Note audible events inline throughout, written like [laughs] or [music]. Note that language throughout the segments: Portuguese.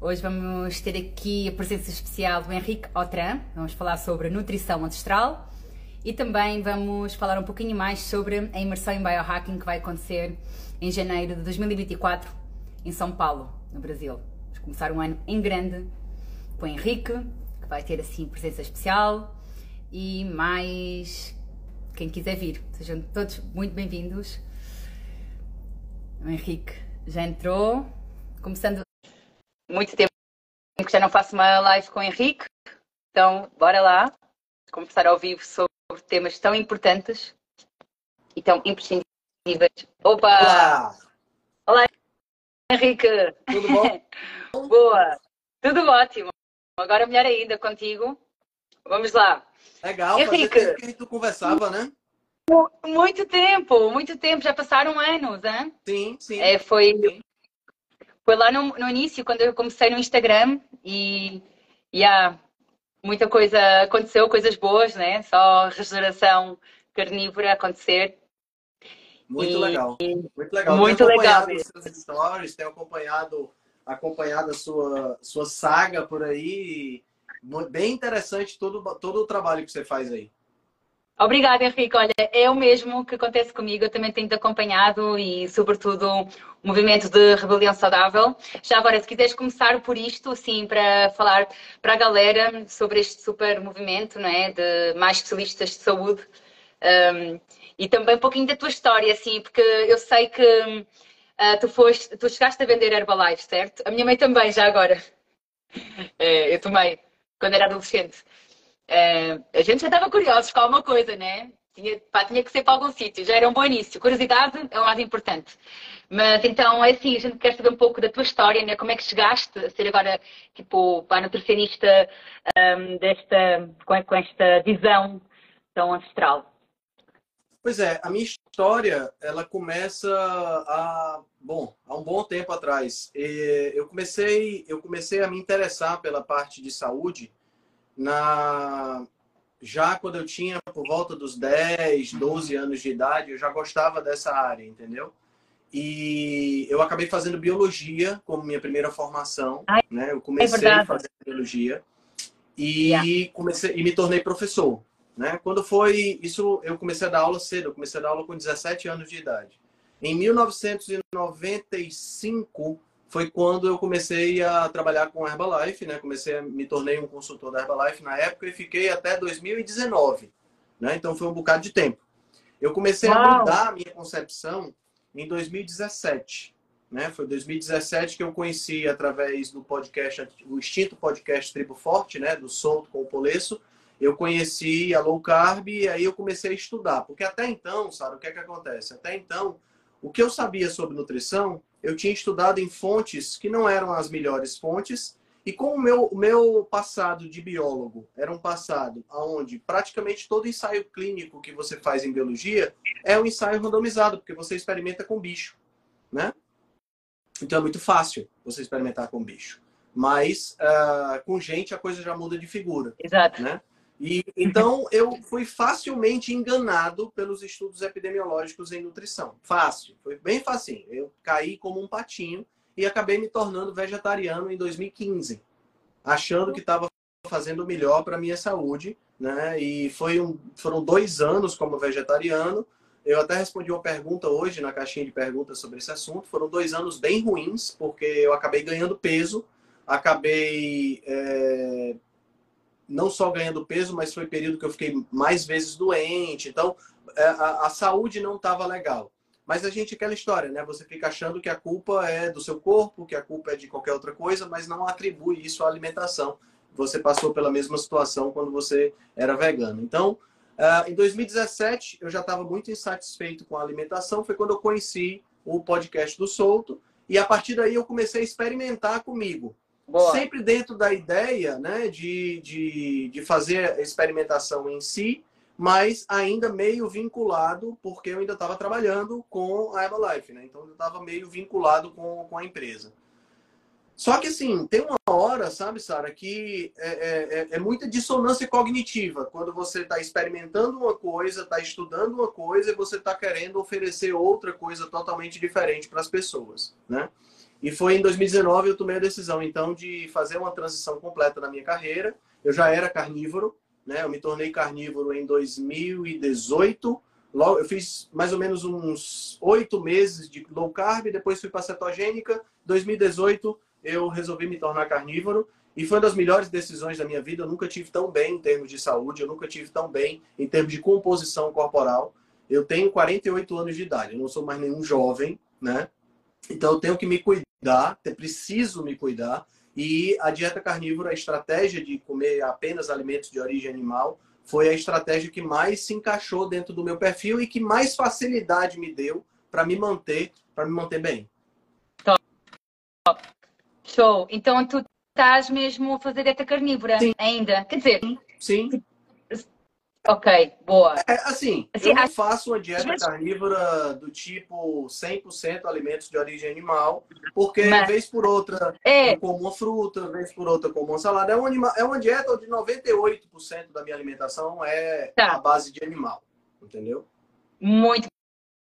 Hoje vamos ter aqui a presença especial do Henrique Otran. Vamos falar sobre nutrição ancestral e também vamos falar um pouquinho mais sobre a imersão em biohacking que vai acontecer em janeiro de 2024 em São Paulo, no Brasil. Vamos começar um ano em grande com o Henrique, que vai ter assim presença especial e mais quem quiser vir. Sejam todos muito bem-vindos. O Henrique já entrou, começando muito tempo que já não faço uma live com o Henrique, então bora lá conversar ao vivo sobre temas tão importantes e tão imprescindíveis. Opa! Olá! Olá, Henrique! Tudo bom? [laughs] Boa! Tudo ótimo! Agora melhor ainda contigo. Vamos lá. Legal, Henrique. tempo que a gente conversava, né? Muito tempo, muito tempo, já passaram anos, hein? Sim, sim. É, foi, Sim. Foi lá no, no início, quando eu comecei no Instagram e, e há muita coisa aconteceu, coisas boas, né? Só regeneração carnívora acontecer. Muito E- legal. Muito legal. Muito tenho legal acompanhado os stories, tenho acompanhado, acompanhado a sua, sua saga por aí. Bem interessante todo, todo o trabalho que você faz aí. Obrigada, Henrique. Olha, é o mesmo que acontece comigo. Eu também tenho-te acompanhado e, sobretudo, o movimento de rebelião saudável. Já agora, se quiseres começar por isto, assim, para falar para a galera sobre este super movimento, não é? De mais especialistas de saúde. Um, e também um pouquinho da tua história, assim, porque eu sei que ah, tu, foste, tu chegaste a vender Herbalife, certo? A minha mãe também, já agora. Eh, eu tomei, quando era adolescente. Eh, a gente já estava curiosos com alguma coisa, né? Tinha, pá, tinha que ser para algum sítio, já era um bom início. Curiosidade é o mais importante. Mas então, é assim, a gente quer saber um pouco da tua história, né? Como é que chegaste a ser agora, tipo, pá, nutricionista ahm, desta, com, com esta visão tão ancestral? Pois é, a minha história, ela começa há, bom, há um bom tempo atrás. Eu comecei, eu comecei a me interessar pela parte de saúde na já quando eu tinha por volta dos 10, 12 anos de idade, eu já gostava dessa área, entendeu? E eu acabei fazendo biologia como minha primeira formação, Ai, né? Eu comecei verdade. fazendo biologia e Yeah. comecei e me tornei professor, né? Quando foi isso, eu comecei a dar aula cedo, eu comecei a dar aula com 17 anos de idade. Em 1995 foi quando eu comecei a trabalhar com Herbalife, né? Comecei a me tornei um consultor da Herbalife na época e fiquei até 2019, né? Então foi um bocado de tempo. Eu comecei a Uau! mudar a minha concepção em 2017, né? Foi 2017 que eu conheci através do podcast, o extinto podcast Tribo Forte, né? Do Solto com o Polesso. Eu conheci a low carb e aí eu comecei a estudar, porque até então, sabe, o que é que acontece? Até então, o que eu sabia sobre nutrição, eu tinha estudado em fontes que não eram as melhores fontes, e com o meu, meu passado de biólogo era um passado onde praticamente todo ensaio clínico que você faz em biologia é um ensaio randomizado, porque você experimenta com bicho, né? Então é muito fácil você experimentar com bicho. Mas ah, com gente a coisa já muda de figura Exato. né? E então eu fui facilmente enganado pelos estudos epidemiológicos em nutrição. Fácil, foi bem facinho. Eu caí como um patinho e acabei me tornando vegetariano em 2015, achando que estava fazendo melhor para minha saúde, né? E foi um, foram dois anos como vegetariano. Eu até respondi uma pergunta hoje na caixinha de perguntas sobre esse assunto. Foram dois anos bem ruins, porque eu acabei ganhando peso, acabei é, não só ganhando peso, mas foi período que eu fiquei mais vezes doente. Então, é, a, a saúde não estava legal. Mas a gente, aquela história, né? Você fica achando que a culpa é do seu corpo, que a culpa é de qualquer outra coisa, mas não atribui isso à alimentação. Você passou pela mesma situação quando você era vegano. Então, uh, em 2017, eu já estava muito insatisfeito com a alimentação. Foi quando eu conheci o podcast do Solto. E a partir daí eu comecei a experimentar comigo. Boa. Sempre dentro da ideia né, de, de, de fazer experimentação em si, mas ainda meio vinculado, porque eu ainda estava trabalhando com a Herbalife, né? Então eu estava meio vinculado com, com a empresa. Só que assim, tem uma hora, sabe, Sara, que é, é, é, é muita dissonância cognitiva. Quando você está experimentando uma coisa, está estudando uma coisa e você está querendo oferecer outra coisa totalmente diferente para as pessoas, né? E foi em 2019 eu tomei a decisão, então, de fazer uma transição completa na minha carreira. Eu já era carnívoro, né? Eu me tornei carnívoro em 2018. Logo, eu fiz mais ou menos uns oito meses de low carb, depois fui para cetogênica. 2018 eu resolvi me tornar carnívoro e foi uma das melhores decisões da minha vida. Eu nunca tive tão bem em termos de saúde, eu nunca tive tão bem em termos de composição corporal. Eu tenho 48 anos de idade, eu não sou mais nenhum jovem, né? Então eu tenho que me cuidar, preciso me cuidar. E a dieta carnívora, a estratégia de comer apenas alimentos de origem animal, foi a estratégia que mais se encaixou dentro do meu perfil e que mais facilidade me deu para me manter, para me manter bem. Top. Show. Então tu estás mesmo a fazer dieta carnívora Sim. ainda? Quer dizer, Sim. Ok, boa. É, assim, assim, eu não faço uma dieta carnívora do tipo 100% alimentos de origem animal, porque Mas... vez por outra é. eu como uma fruta, vez por outra como uma salada. É uma, anima... é uma dieta onde 98% da minha alimentação é tá. a base de animal, entendeu? Muito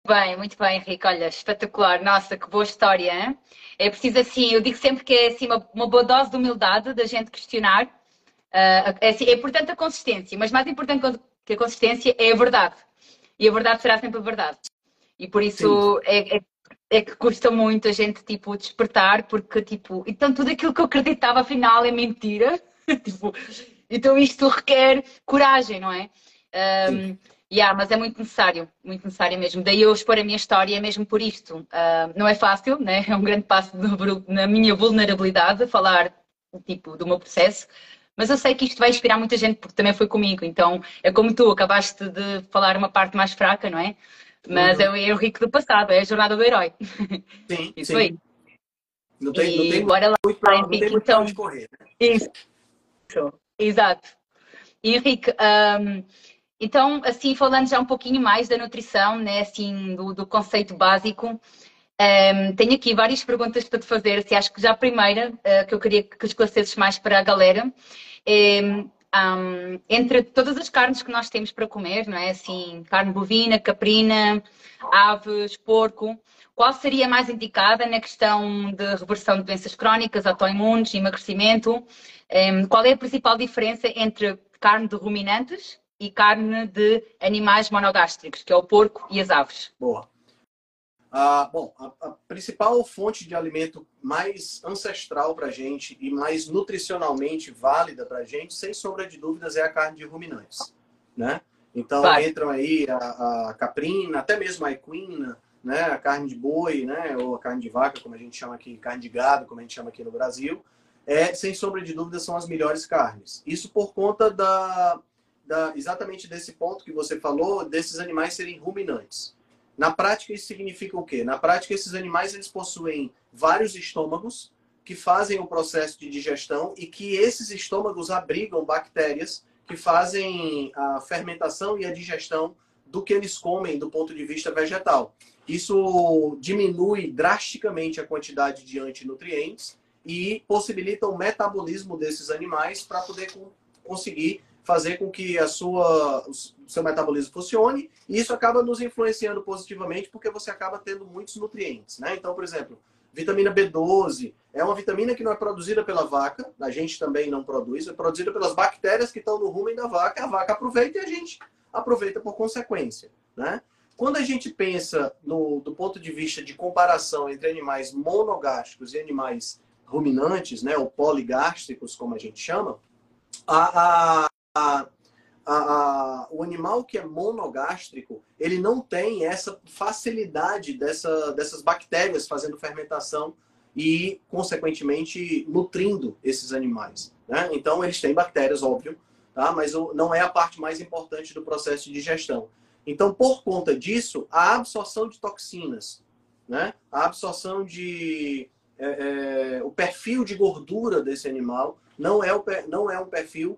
bem, muito bem, Henrique. Olha, espetacular. Nossa, que boa história, hein? É preciso assim, eu digo sempre que é assim, uma, uma boa dose de humildade da gente questionar Uh, é, é importante a consistência, mas mais importante que a consistência é a verdade. E a verdade será sempre a verdade. E por isso é, é, é, que custa muito a gente, tipo, despertar, porque, tipo, então tudo aquilo que eu acreditava afinal é mentira. [laughs] tipo, então isto requer coragem, não é? Um, yeah, mas é muito necessário, muito necessário mesmo. Daí eu expor a minha história mesmo por isto. Uh, não é fácil, né? [laughs] É um grande passo na minha vulnerabilidade falar, tipo, do meu processo. Mas eu sei que isto vai inspirar muita gente, porque também foi comigo. Então, é como tu, acabaste de falar uma parte mais fraca, não é? Mas uhum. é o rico do passado, é a jornada do herói. Sim, [laughs] Isso sim. aí. Não tem, não tem bora lá, muito pra, não tem então, correr. Né? Isso. Exato. Henrique, um, então, assim, falando já um pouquinho mais da nutrição, né, assim, do, do conceito básico, um, tenho aqui várias perguntas para te fazer. Assim, acho que já a primeira, uh, que eu queria que esclarecesses mais para a galera, um, entre todas as carnes que nós temos para comer, não é? Assim, carne bovina, caprina, aves, porco, qual seria mais indicada na questão de reversão de doenças crónicas, autoimunes, emagrecimento? Um, qual é a principal diferença entre carne de ruminantes e carne de animais monogástricos, que é o porco e as aves? Boa. Ah, bom, a, a, principal fonte de alimento mais ancestral para a gente e mais nutricionalmente válida para a gente, sem sombra de dúvidas, é a carne de ruminantes, né? Então Vai. entram aí a, a, caprina, até mesmo a equina, né? A carne de boi, né? Ou a carne de vaca, como a gente chama aqui, carne de gado, como a gente chama aqui no Brasil, é sem sombra de dúvidas são as melhores carnes. Isso por conta da, da exatamente desse ponto que você falou, desses animais serem ruminantes. Na prática, isso significa o quê? Na prática, esses animais eles possuem vários estômagos que fazem o processo de digestão e que esses estômagos abrigam bactérias que fazem a fermentação e a digestão do que eles comem do ponto de vista vegetal. Isso diminui drasticamente a quantidade de antinutrientes e possibilita o metabolismo desses animais para poder conseguir fazer com que a sua, o seu metabolismo funcione, e isso acaba nos influenciando positivamente porque você acaba tendo muitos nutrientes. Né? Então, por exemplo, vitamina B12 é uma vitamina que não é produzida pela vaca, a gente também não produz, é produzida pelas bactérias que estão no rumen da vaca, a vaca aproveita e a gente aproveita por consequência. Né? Quando a gente pensa no, do ponto de vista de comparação entre animais monogástricos e animais ruminantes, né, ou poligástricos, como a gente chama, A, a, a, o animal que é monogástrico, ele não tem essa facilidade dessa, dessas bactérias fazendo fermentação e, consequentemente, nutrindo esses animais. Né? Então, eles têm bactérias, óbvio, tá? mas não é a parte mais importante do processo de digestão. Então, por conta disso, a absorção de toxinas, né? a absorção de. É, é, o perfil de gordura desse animal não é, o, não é um perfil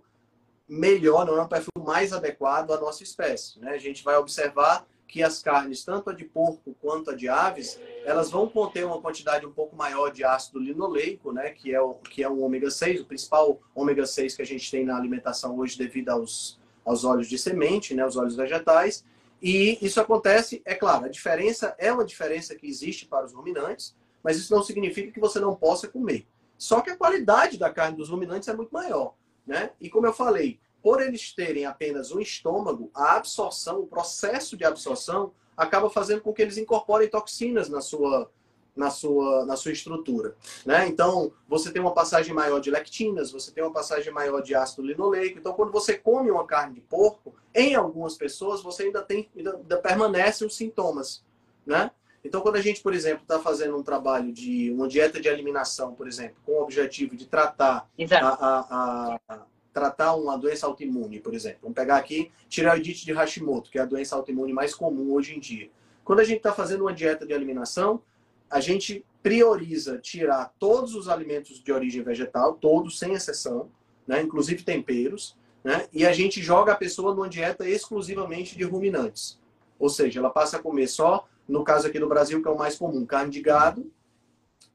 melhor, não é um perfil mais adequado à nossa espécie. Né? A gente vai observar que as carnes, tanto a de porco quanto a de aves, elas vão conter uma quantidade um pouco maior de ácido linoleico, né, que é o que é o ômega 6, o principal ômega 6 que a gente tem na alimentação hoje devido aos aos óleos de semente, né, os óleos vegetais. E isso acontece, é claro, a diferença é uma diferença que existe para os ruminantes, mas isso não significa que você não possa comer. Só que a qualidade da carne dos ruminantes é muito maior. Né? E como eu falei, por eles terem apenas um estômago, a absorção, o processo de absorção, acaba fazendo com que eles incorporem toxinas na sua, na sua, na sua estrutura. Né? Então, você tem uma passagem maior de lectinas, você tem uma passagem maior de ácido linoleico. Então, quando você come uma carne de porco, em algumas pessoas, você ainda tem, ainda, ainda os sintomas. Né? Então, quando a gente, por exemplo, está fazendo um trabalho de uma dieta de eliminação, por exemplo, com o objetivo de tratar a, a, a, tratar uma doença autoimune, por exemplo. Vamos pegar aqui tireoidite de Hashimoto, que é a doença autoimune mais comum hoje em dia. Quando a gente está fazendo uma dieta de eliminação, a gente prioriza tirar todos os alimentos de origem vegetal, todos, sem exceção, né? inclusive temperos, né? e a gente joga a pessoa numa dieta exclusivamente de ruminantes. Ou seja, ela passa a comer só no caso aqui do Brasil, que é o mais comum, carne de gado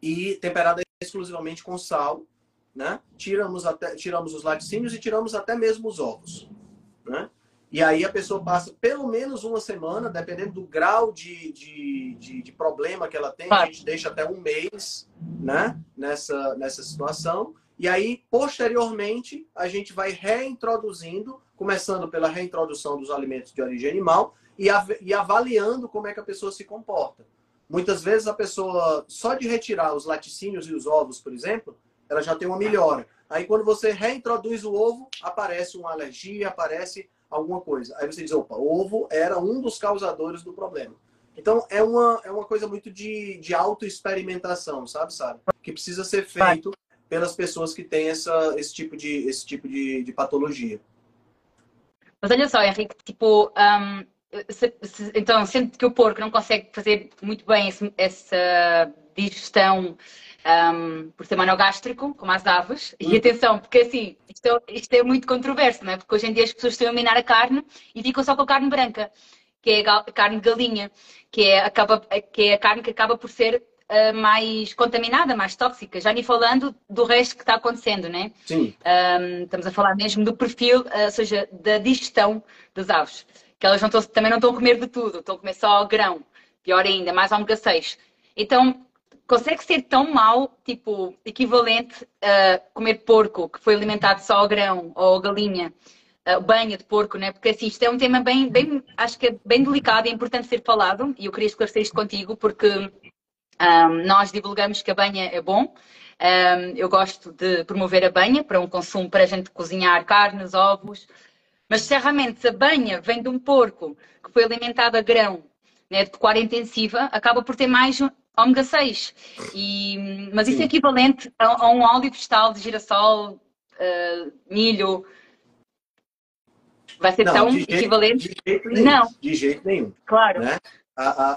e temperada exclusivamente com sal, né? Tiramos, até, tiramos os laticínios e tiramos até mesmo os ovos, né? E aí a pessoa passa pelo menos uma semana, dependendo do grau de, de, de, de problema que ela tem, a gente deixa até um mês né? nessa, nessa situação. E aí, posteriormente, a gente vai reintroduzindo, começando pela reintrodução dos alimentos de origem animal, e, e avaliando como é que a pessoa se comporta. Muitas vezes a pessoa, só de retirar os laticínios e os ovos, por exemplo, ela já tem uma melhora. Aí quando você reintroduz o ovo, aparece uma alergia, aparece alguma coisa. Aí você diz, opa, ovo era um dos causadores do problema. Então é uma, é uma coisa muito de, de autoexperimentação, sabe, sabe? Que precisa ser feito pelas pessoas que têm essa, esse tipo, de, esse tipo de, de patologia. Mas olha só, Henrique, tipo, um, se, se, então, sendo que o porco não consegue fazer muito bem esse, essa digestão um, por ser monogástrico, como as aves, e hum. atenção, porque assim, isto é, isto é, muito controverso, não é? Porque hoje em dia as pessoas estão a eliminar a carne e ficam só com a carne branca, que é a carne de galinha, que é, acaba, que é a carne que acaba por ser uh, mais contaminada, mais tóxica, já nem falando do resto que está acontecendo, né? Sim. Um, estamos a falar mesmo do perfil, uh, ou seja, da digestão das aves que elas não estão, também não estão a comer de tudo, estão a comer só grão, pior ainda, mais ômega 6. Então, consegue ser tão mal, tipo, equivalente a comer porco que foi alimentado só ao grão ou galinha, uh, banha de porco, né? Porque assim, isto é um tema bem, bem, acho que é bem delicado e é importante ser falado e eu queria esclarecer isto contigo porque um, nós divulgamos que a banha é bom. Um, eu gosto de promover a banha para um consumo para a gente cozinhar carnes, ovos, mas se realmente a banha vem de um porco que foi alimentado a grão, né, de pecuária intensiva, acaba por ter mais ômega 6. E, mas isso é equivalente a, a, um óleo vegetal de girassol, uh, milho. Vai ser não, tão de jeito, equivalente? De jeito nenhum. Não. De jeito nenhum. Claro. Né? A, a,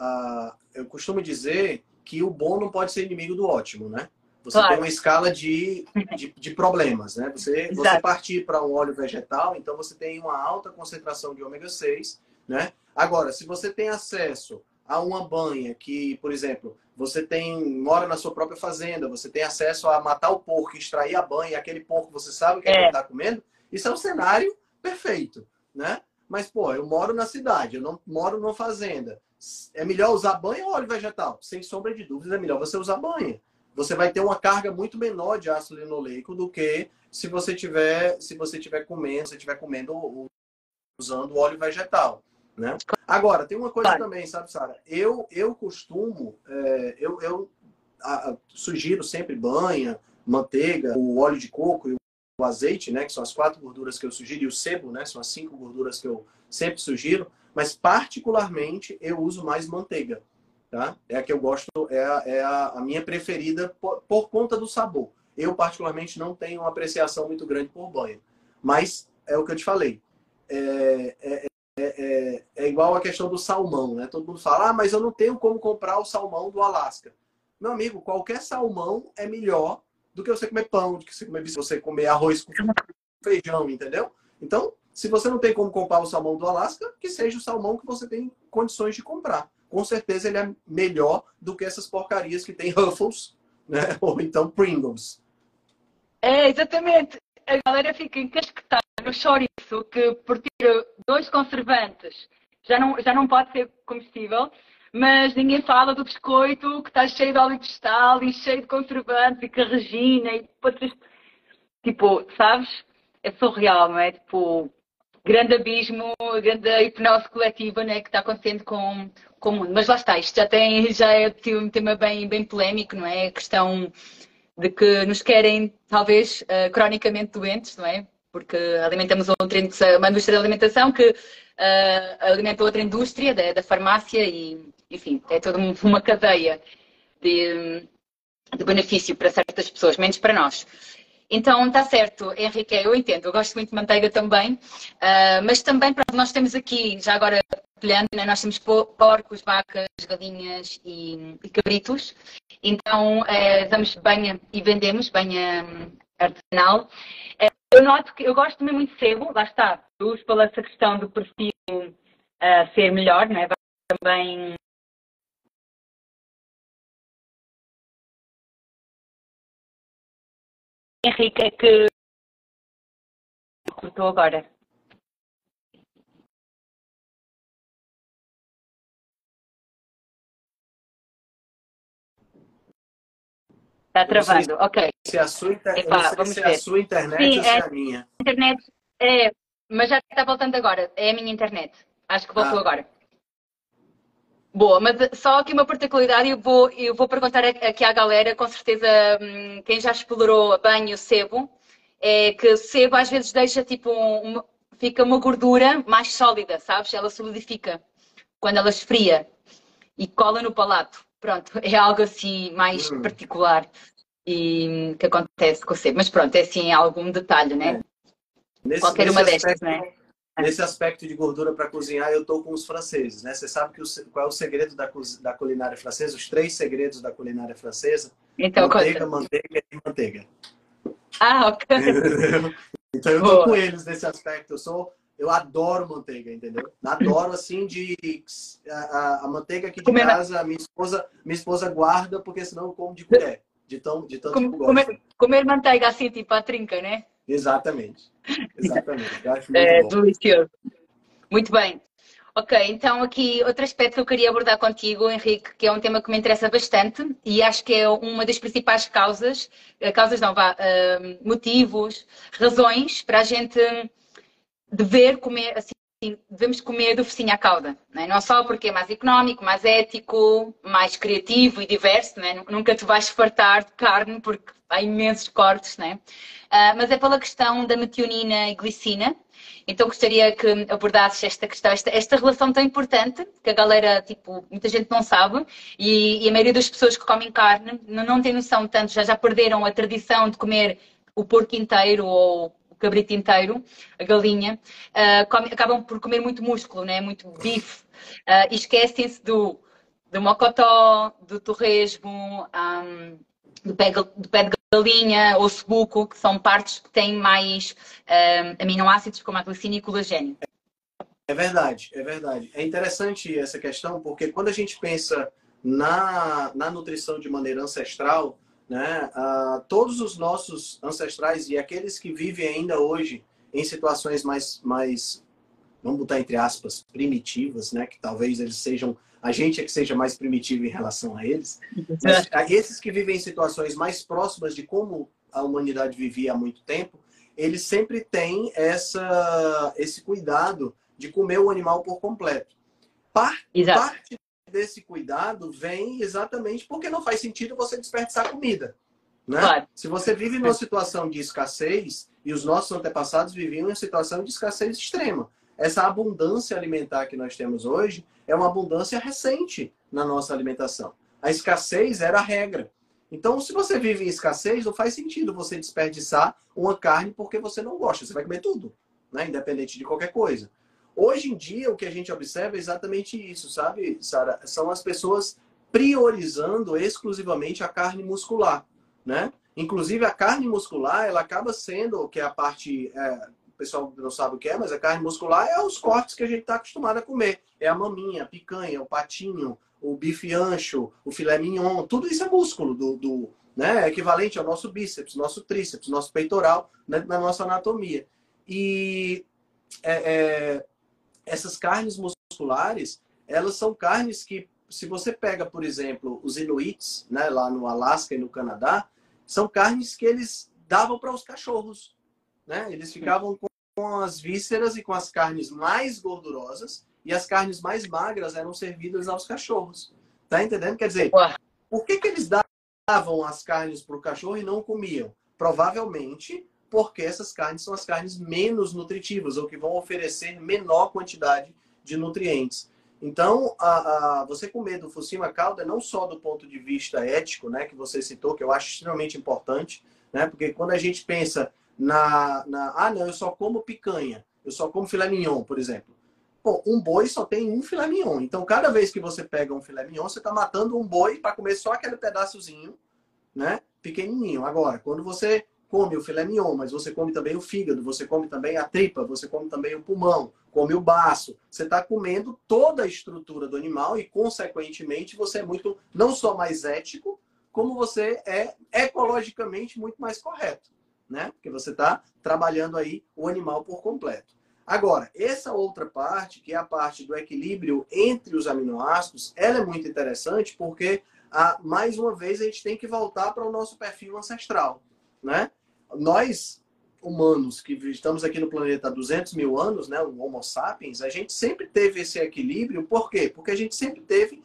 a, eu costumo dizer que o bom não pode ser inimigo do ótimo, né? Você claro. tem uma escala de, de, de problemas, né? Você, você partir para um óleo vegetal, então você tem uma alta concentração de ômega 6, né? Agora, se você tem acesso a uma banha que, por exemplo, você tem mora na sua própria fazenda, você tem acesso a matar o porco, extrair a banha, e aquele porco você sabe que é. ele está comendo, isso é um cenário perfeito, né? Mas, pô, eu moro na cidade, eu não moro numa fazenda. É melhor usar banha ou óleo vegetal? Sem sombra de dúvidas, é melhor você usar banha você vai ter uma carga muito menor de ácido linoleico do que se você tiver se você tiver comendo, se tiver comendo usando óleo vegetal, né? Agora tem uma coisa claro. também, sabe, Sara? Eu eu costumo é, eu, eu a, a, sugiro sempre banha, manteiga, o óleo de coco e o azeite, né, que são as quatro gorduras que eu sugiro, e o sebo, né, são as cinco gorduras que eu sempre sugiro, mas particularmente eu uso mais manteiga, tá? É a que eu gosto, é a, é a, minha preferida por, por, conta do sabor. Eu particularmente não tenho uma apreciação muito grande por banho, mas é o que eu te falei. É, é, é, é igual a questão do salmão, né? Todo mundo fala, ah, mas eu não tenho como comprar o salmão do Alasca. Meu amigo, qualquer salmão é melhor do que você comer pão, do que você comer, você comer arroz com feijão, entendeu? Então, se você não tem como comprar o salmão do Alasca, que seja o salmão que você tem condições de comprar. Com certeza ele é melhor do que essas porcarias que tem Ruffles, né? [laughs] Ou então Pringles. É, exatamente. A galera fica encasquetada no chouriço que por ter dois conservantes já não, já não pode ser comestível mas ninguém fala do biscoito que está cheio de óleo de sal e cheio de conservantes e carregina e tipo, sabes? É surreal, não é? Tipo, grande abismo, grande hipnose coletiva né, que está acontecendo com, com o mundo. Mas lá está, isto já, tem, já é um tema bem, bem polémico, não é? A questão de que nos querem, talvez, uh, cronicamente doentes, não é? Porque alimentamos outra, uma indústria de alimentação que uh, alimenta outra indústria da, da farmácia e enfim, é toda uma cadeia de, de benefício para certas pessoas, menos para nós. Então, está certo, Henrique, eu entendo, eu gosto muito de manteiga também, uh, mas também pronto, nós temos aqui, já agora olhando, né, nós temos porcos, vacas, galinhas e, e cabritos, então uh, damos banha e vendemos banha artesanal. Uh, eu noto que eu gosto também muito de sebo, lá está, uso pela essa questão do perfil uh, ser melhor, né? também Henrique que cortou agora. Está travando, ok. Se a sua, inter... Epa, vamos se ver. a sua internet Sim, ou se é a minha. Internet, é, mas já está voltando agora. É a minha internet. Acho que voltou ah. agora. Boa, mas só aqui uma particularidade, eu vou, eu vou perguntar aqui à galera, com certeza hum, quem já explorou bem o sebo, é que o sebo às vezes deixa tipo, fica uma gordura mais sólida, sabes? Ela solidifica quando ela esfria e cola no palato. Pronto, é algo assim mais hum. particular e que acontece com sebo. Mas pronto, é assim algum detalhe, né? Nesse, Qualquer uma aspecto, destas, né? Nesse aspecto de gordura para cozinhar, eu estou com os franceses, né? Você sabe que o, qual é o segredo da, da culinária francesa? Os três segredos da culinária francesa? Então, manteiga, conta. manteiga e manteiga. Ah, ok. [laughs] então eu estou com eles nesse aspecto. Eu sou, eu adoro manteiga, entendeu? Adoro assim de a, a manteiga aqui de casa, minha esposa, minha esposa guarda porque senão eu como de colher, de tão de tanto Com, que comer, comer manteiga assim tipo a trinca, né? Exatamente. Exatamente. acho [laughs] é bom. delicioso. Muito bem. Ok, então aqui outro aspecto que eu queria abordar contigo, Henrique, que é um tema que me interessa bastante e acho que é uma das principais causas, eh, causas não, vá, uh, motivos, razões para a gente dever comer, assim, devemos comer do focinho à cauda, não, é? não só porque é mais económico, mais ético, mais criativo e diverso, não é? nunca te vais fartar de carne porque há imensos cortes, não é? Uh, mas é pela questão da metionina e glicina. Então gostaria que abordasses esta questão, esta, esta relação tão importante, que a galera, tipo, muita gente não sabe, e, e a maioria das pessoas que comem carne não, não tem noção tanto, já, já perderam a tradição de comer o porco inteiro ou cabrito inteiro, a galinha, uh, come, acabam por comer muito músculo, né? muito bife, uh, e esquecem-se do, do mocotó, do torresmo, um, do pé, do pé de galinha ou buco, que são partes que têm mais um, aminoácidos como a glicina e colagênio. É verdade, é verdade. É interessante essa questão, porque quando a gente pensa na, na nutrição de maneira ancestral, né, uh, todos os nossos ancestrais e aqueles que vivem ainda hoje em situações mais, mais, vamos botar entre aspas, primitivas, né, que talvez eles sejam a gente é que seja mais primitivo em relação a eles. [laughs] Mas esses que vivem em situações mais próximas de como a humanidade vivia há muito tempo, eles sempre têm essa, esse cuidado de comer o animal por completo. Parte, parte desse cuidado vem exatamente porque não faz sentido você desperdiçar comida. Né? Claro. Se você vive numa situação de escassez E os nossos antepassados viviam em situação de escassez extrema. Essa abundância alimentar que nós temos hoje é uma abundância recente na nossa alimentação. A escassez era a regra. Então, se você vive em escassez, não faz sentido você desperdiçar uma carne porque você não gosta. Você vai comer tudo, né? independente de qualquer coisa. Hoje em dia, o que a gente observa é exatamente isso, sabe, Sara? São as pessoas priorizando exclusivamente a carne muscular, né? Inclusive, a carne muscular, ela acaba sendo, que é a parte, é, o pessoal não sabe o que é, mas a carne muscular é os cortes que a gente está acostumado a comer. É a maminha, a picanha, o patinho, o bife ancho, o filé mignon, tudo isso é músculo do, do né? É equivalente ao nosso bíceps, nosso tríceps, nosso peitoral, né? na nossa anatomia. E é, é, essas carnes musculares, elas são carnes que, se você pega, por exemplo, os inuits, né, lá no Alasca e no Canadá, são carnes que eles davam para os cachorros, né? Eles ficavam com as vísceras e com as carnes mais gordurosas e as carnes mais magras eram servidas aos cachorros. Tá entendendo? Quer dizer, por que, que eles davam as carnes para o cachorro e não comiam? Provavelmente porque essas carnes são as carnes menos nutritivas ou que vão oferecer menor quantidade de nutrientes. Então, a, a, você comer do Fucima calda não só do ponto de vista ético, né, que você citou, que eu acho extremamente importante, né, porque quando a gente pensa na, na ah, não, eu só como picanha, eu só como filé mignon, por exemplo. Pô, um boi só tem um filé mignon. Então, cada vez que você pega um filé mignon, você está matando um boi para comer só aquele pedaçozinho, né? Pequenininho. Agora, quando você come o filé mignon, mas você come também o fígado, você come também a tripa, você come também o pulmão, come o baço. Você está comendo toda a estrutura do animal e, consequentemente, você é muito, não só mais ético, como você é ecologicamente muito mais correto, né? Porque você está trabalhando aí o animal por completo. Agora, essa outra parte, que é a parte do equilíbrio entre os aminoácidos, ela é muito interessante porque, ah, mais uma vez, a gente tem que voltar para o nosso perfil ancestral. Né? Nós, humanos, que estamos aqui no planeta há 200 mil anos, né, o Homo sapiens, a gente sempre teve esse equilíbrio. Por quê? Porque a gente sempre teve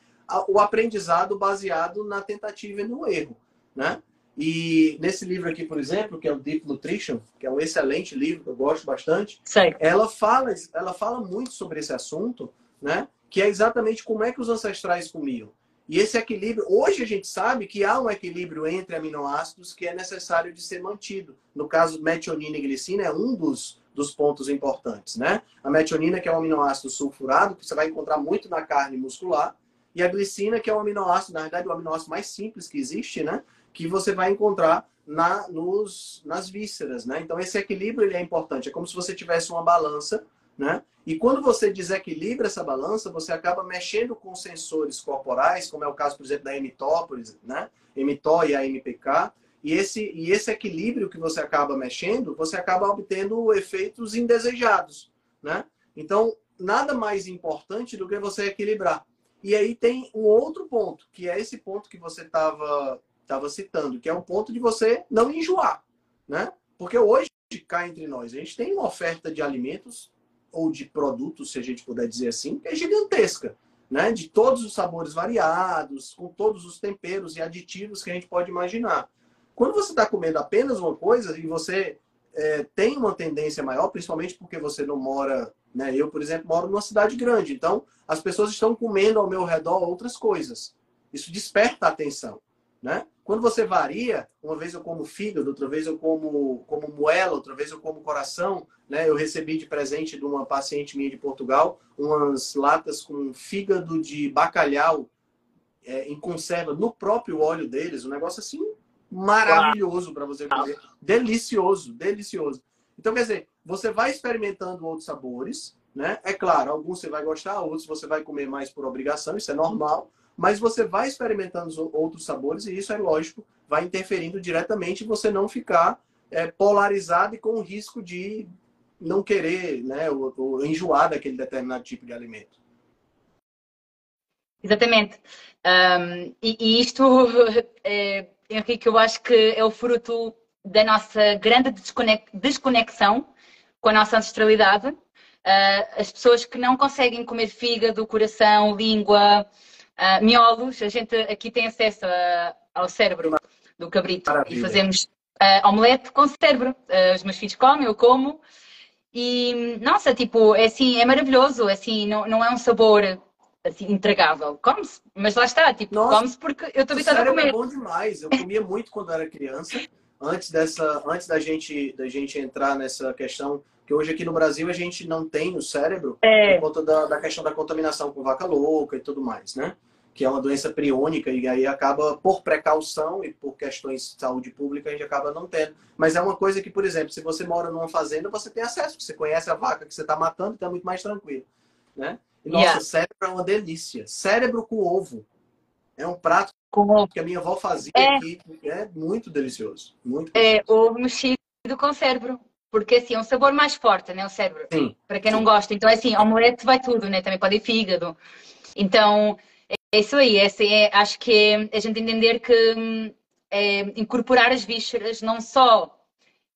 o aprendizado baseado na tentativa e no erro. Né? E nesse livro aqui, por exemplo, que é o Deep Nutrition, que é um excelente livro que eu gosto bastante, ela fala, ela fala muito sobre esse assunto, né? Que é exatamente como é que os ancestrais comiam. E esse equilíbrio, hoje a gente sabe que há um equilíbrio entre aminoácidos que é necessário de ser mantido. No caso, metionina e glicina é um dos, dos pontos importantes, né? A metionina, que é um aminoácido sulfurado, que você vai encontrar muito na carne muscular, e a glicina, que é um aminoácido, na verdade, o aminoácido mais simples que existe, né? que você vai encontrar na, nos, nas vísceras, né? Então esse equilíbrio ele é importante. É como se você tivesse uma balança, né? E quando você desequilibra essa balança, você acaba mexendo com sensores corporais, como é o caso, por exemplo, da mTOR, né? mTOR e a MPK. E esse, e esse equilíbrio que você acaba mexendo, você acaba obtendo efeitos indesejados, né? Então, nada mais importante do que você equilibrar. E aí tem um outro ponto, que é esse ponto que você estava estava citando, que é um ponto de você não enjoar, né? Porque hoje, cá entre nós, a gente tem uma oferta de alimentos ou de produtos, se a gente puder dizer assim, é gigantesca, né? De todos os sabores variados, com todos os temperos e aditivos que a gente pode imaginar. Quando você está comendo apenas uma coisa e você é, tem uma tendência maior, principalmente porque você não mora, né? Eu, por exemplo, moro numa cidade grande, então as pessoas estão comendo ao meu redor outras coisas. Isso desperta a atenção, né? Quando você varia, uma vez eu como fígado, outra vez eu como, como moela, outra vez eu como coração, né? Eu recebi de presente de uma paciente minha de Portugal umas latas com fígado de bacalhau é, em conserva no próprio óleo deles, um negócio assim maravilhoso para você comer, delicioso, delicioso. Então, quer dizer, você vai experimentando outros sabores, né? É claro, alguns você vai gostar, outros você vai comer mais por obrigação, isso é normal mas você vai experimentando outros sabores e isso é lógico, vai interferindo diretamente você não ficar é, polarizado e com o risco de não querer, né, ou, ou enjoar daquele determinado tipo de alimento. Exatamente. Um, e, e, isto, [laughs] é, Henrique, eu acho que é o fruto da nossa grande desconexão com a nossa ancestralidade. Uh, as pessoas que não conseguem comer fígado, coração, língua, Uh, miolos, a gente aqui tem acesso a, ao cérebro do cabrito Maravilha. e fazemos uh, omelete com cérebro. Uh, os meus filhos comem, eu como. E, nossa, tipo, é assim, é maravilhoso, é assim, não, não é um sabor assim, intragável. Come-se, mas lá está, tipo, come-se porque eu estou habituada a comer. é bom demais. Eu comia muito quando era criança, antes dessa, antes da gente, da gente entrar nessa questão que hoje aqui no Brasil a gente não tem o cérebro é. por conta da, da questão da contaminação com vaca louca e tudo mais, né? Que é uma doença priônica e aí acaba, por precaução e por questões de saúde pública, a gente acaba não tendo. Mas é uma coisa que, por exemplo, se você mora numa fazenda, você tem acesso, você conhece a vaca que você está matando, então é muito mais tranquilo, né? E nosso yeah. cérebro é uma delícia. Cérebro com ovo. É um prato com... que a minha avó fazia é... aqui. É muito delicioso. Muito é ovo mexido com cérebro. Porque assim, é um sabor mais forte, né? O cérebro. Sim. Para quem não gosta. Então, é assim, omelete vai tudo, né? Também pode ir fígado. Então, é isso aí. É, assim, é, acho que é a gente entender que é, incorporar as vísceras não só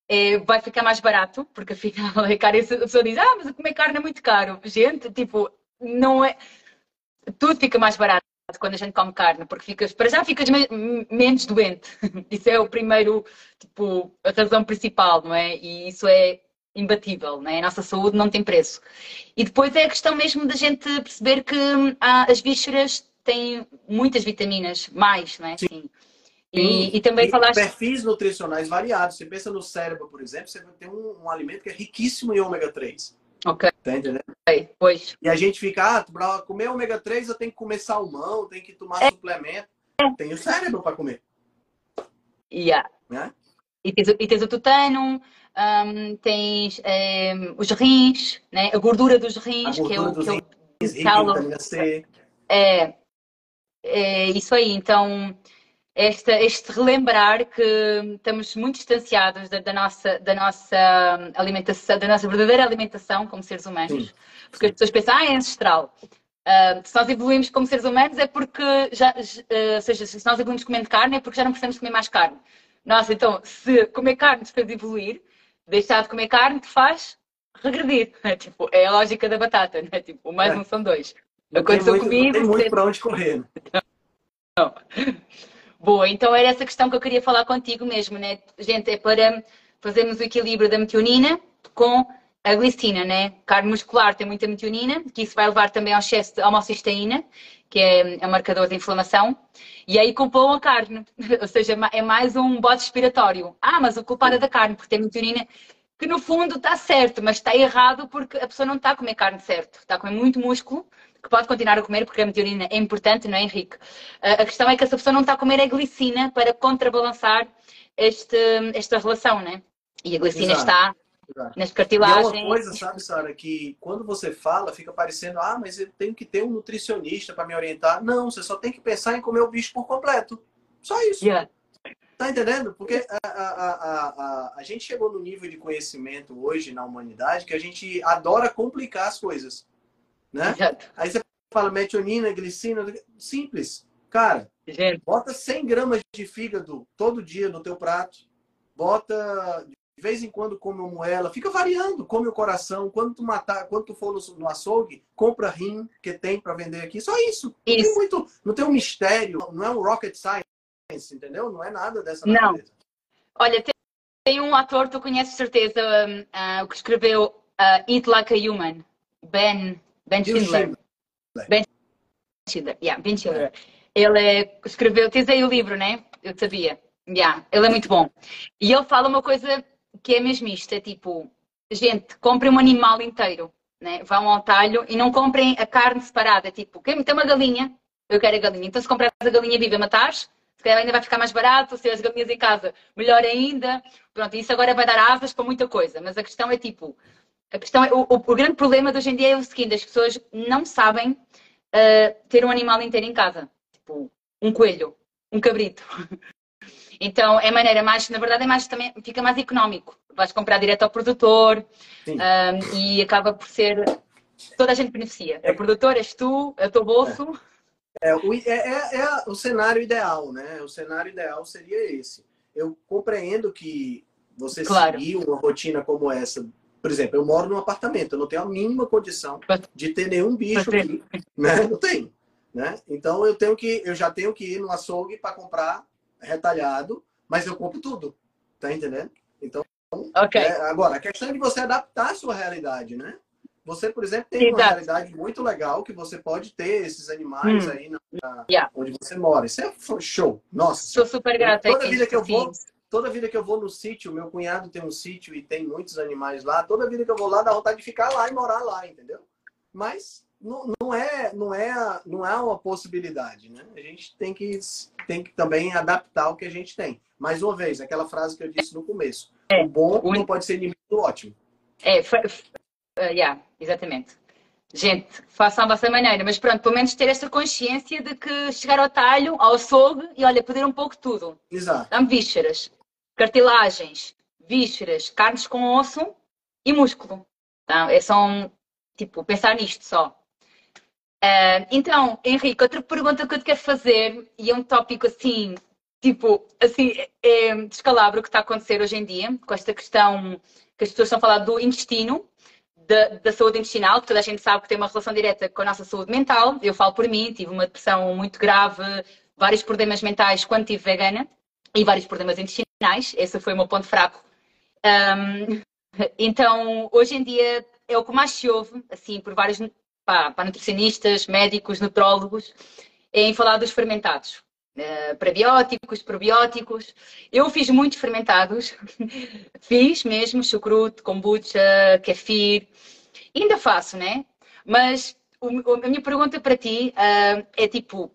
é, vai ficar mais barato, porque afinal [laughs] é caro. A pessoa diz, ah, mas comer carne é muito caro. Gente, tipo, não é. Tudo fica mais barato quando a gente come carne, porque ficas, para já ficas me menos doente. [laughs] Isso é o primeiro, tipo, a razão principal, não é? E isso é imbatível, não é? A nossa saúde não tem preço. E depois é a questão mesmo da gente perceber que ah, as vísceras têm muitas vitaminas, mais, não é? Sim. E, e, também falar. Perfis nutricionais variados. Você pensa no cérebro, por exemplo, você tem um, um alimento que é riquíssimo em ômega 3. Ok. Tá entendendo? Pois. E a gente fica, ah, para comer ômega 3 eu tenho que comer salmão, tenho que tomar é. suplemento. Tem o cérebro para comer. Yeah. Né? E, tens, e tens o tutano, um, tens um, os rins, né? a gordura dos rins, gordura que é o, que é o É, é isso aí. Então, este, este relembrar que estamos muito distanciados da, da, nossa, da nossa alimentação, da nossa verdadeira alimentação como seres humanos. Sim. Porque as pessoas pensam, ah, é ancestral. Uh, se nós evoluímos como seres humanos é porque já, uh, ou seja, se nós evoluímos comendo carne é porque já não precisamos comer mais carne. Nossa, então, se comer carne te faz evoluir, deixar de comer carne te faz regredir. [laughs] É, tipo, é a lógica da batata, né? Tipo, mais é. um são dois. Não Quando tem, muito, comigo, não tem muito para onde correr. Não. Boa, então era essa questão que eu queria falar contigo mesmo, né? Gente, é para fazermos o equilíbrio da metionina com a glicina, né? Carne muscular tem muita metionina, que isso vai levar também ao excesso de homocisteína, que é, é um marcador de inflamação, e aí culpam a carne, [laughs] ou seja, é mais um bode expiratório. Ah, mas o culpado é da carne, porque tem metionina, que no fundo está certo, mas está errado porque a pessoa não está a comer carne certo, está a comer muito músculo, que pode continuar a comer, porque a meteorina é importante, não é, Henrique? A questão é que essa pessoa não está a comer a glicina para contrabalançar este, esta relação, né? E a glicina Exato. está Exato. nas cartilagens. E é uma coisa, sabe, Sara, que quando você fala, fica parecendo, ah, mas eu tenho que ter um nutricionista para me orientar. Não, você só tem que pensar em comer o bicho por completo. Só isso. Yeah. Tá entendendo? Porque a, a, a, a, a gente chegou no nível de conhecimento hoje na humanidade que a gente adora complicar as coisas. Né? Aí você fala metionina, glicina, simples. Cara, Gente. bota 100 gramas de fígado todo dia no teu prato. Bota de vez em quando come uma moela, fica variando, come o coração. Quando tu matar, quando tu for no, no açougue, compra rim que tem para vender aqui. Só isso. isso. Não tem muito, não tem um mistério, não é um rocket science, entendeu? Não é nada dessa Não. Olha, tem, tem, um ator, tu conheces certeza, um, uh, que escreveu uh, Eat Like a Human, Ben Ben Schindler. Ben Schindler, yeah, Ben Schindler. Ele escreveu, tens aí o livro, né? Eu sabia. Yeah, ele é muito bom. E ele fala uma coisa que é mesmo isto, é tipo, gente, comprem um animal inteiro, né? Vão ao talho e não comprem a carne separada, tipo, quem tem uma galinha, eu quero a galinha. Então se comprar a galinha viva, matares, se calhar ainda vai ficar mais barato, se as galinhas em casa, melhor ainda. Pronto, isso agora vai dar asas para muita coisa, mas a questão é tipo, a questão é, o, o, grande problema de hoje em dia é o seguinte, as pessoas não sabem uh, ter um animal inteiro em casa. Tipo, um coelho, um cabrito. [laughs] Então, é maneira mais, na verdade, é mais também, fica mais económico. Vais comprar direto ao produtor um, ah, e acaba por ser. Toda a gente beneficia. É. O produtor és tu, é o teu bolso. É. É, o, é, é, é, o cenário ideal, né? O cenário ideal seria esse. Eu compreendo que você claro. seguir uma rotina como essa por exemplo, eu moro num apartamento, eu não tenho a mínima condição de ter nenhum bicho aqui, [laughs] né? Não tenho, né? Então eu tenho que, eu já tenho que ir no açougue para comprar retalhado, mas eu compro tudo, Tá entendendo? Então, okay. é, agora, a questão é de você adaptar a sua realidade, né? Você, por exemplo, tem Exato. uma realidade muito legal que você pode ter esses animais hum. aí na, na yeah. onde você mora. Isso é show. Nossa. Sou super grata. Toda vida que eu vou, toda vida que eu vou no sítio, meu cunhado tem um sítio e tem muitos animais lá. Toda vida que eu vou lá dá vontade de ficar lá e morar lá, entendeu? Mas não, não é, não é, não é uma possibilidade, né? A gente tem que tem que também adaptar o que a gente tem. Mais uma vez, aquela frase que eu disse no começo. É, o bom o... não pode ser inimigo do ótimo. É, Uh, yeah, exatamente. Gente, façam a vossa maneira, mas pronto, pelo menos ter esta consciência de que chegar ao talho, ao açougue e olha, pedir um pouco tudo. Exato. Dá-me vísceras, cartilagens, vísceras, carnes com osso e músculo. Tá? É só um, tipo, pensar nisto só. Uh, então, Henrique, outra pergunta que eu te quero fazer, e é um tópico assim, tipo, assim, é, é descalabro que está a acontecer hoje em dia, com esta questão que as pessoas estão a falar do intestino, da, da, saúde intestinal, que toda a gente sabe que tem uma relação direta com a nossa saúde mental. Eu falo por mim, tive uma depressão muito grave, vários problemas mentais quando estive vegana e vários problemas intestinais. Esse foi o meu ponto fraco. Um, então, hoje em dia, é o que mais se ouve, assim, por vários pá, para nutricionistas, médicos, nutrólogos, em falar dos fermentados. Uh, prebióticos, probióticos. Eu fiz muitos fermentados, [laughs] fiz mesmo chucrute, kombucha, kefir, ainda faço, né? Mas o, a minha pergunta para ti uh, é tipo,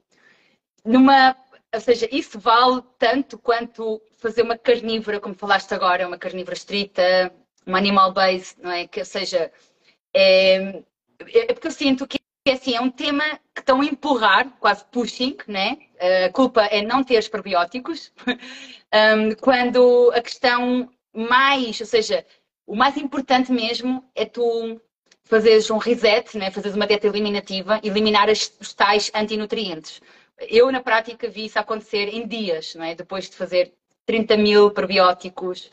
numa, ou seja, isso vale tanto quanto fazer uma carnívora, como falaste agora, uma carnívora estrita, um animal base, não é? Que, ou seja, é, é porque eu sinto que assim, é um tema que estão a empurrar, quase pushing, né? A culpa é não ter os probióticos, [laughs] quando a questão mais, ou seja, o mais importante mesmo é tu fazeres um reset, né? fazeres uma dieta eliminativa, eliminar os tais antinutrientes. Eu, na prática, vi isso acontecer em dias, não é? depois de fazer 30 mil probióticos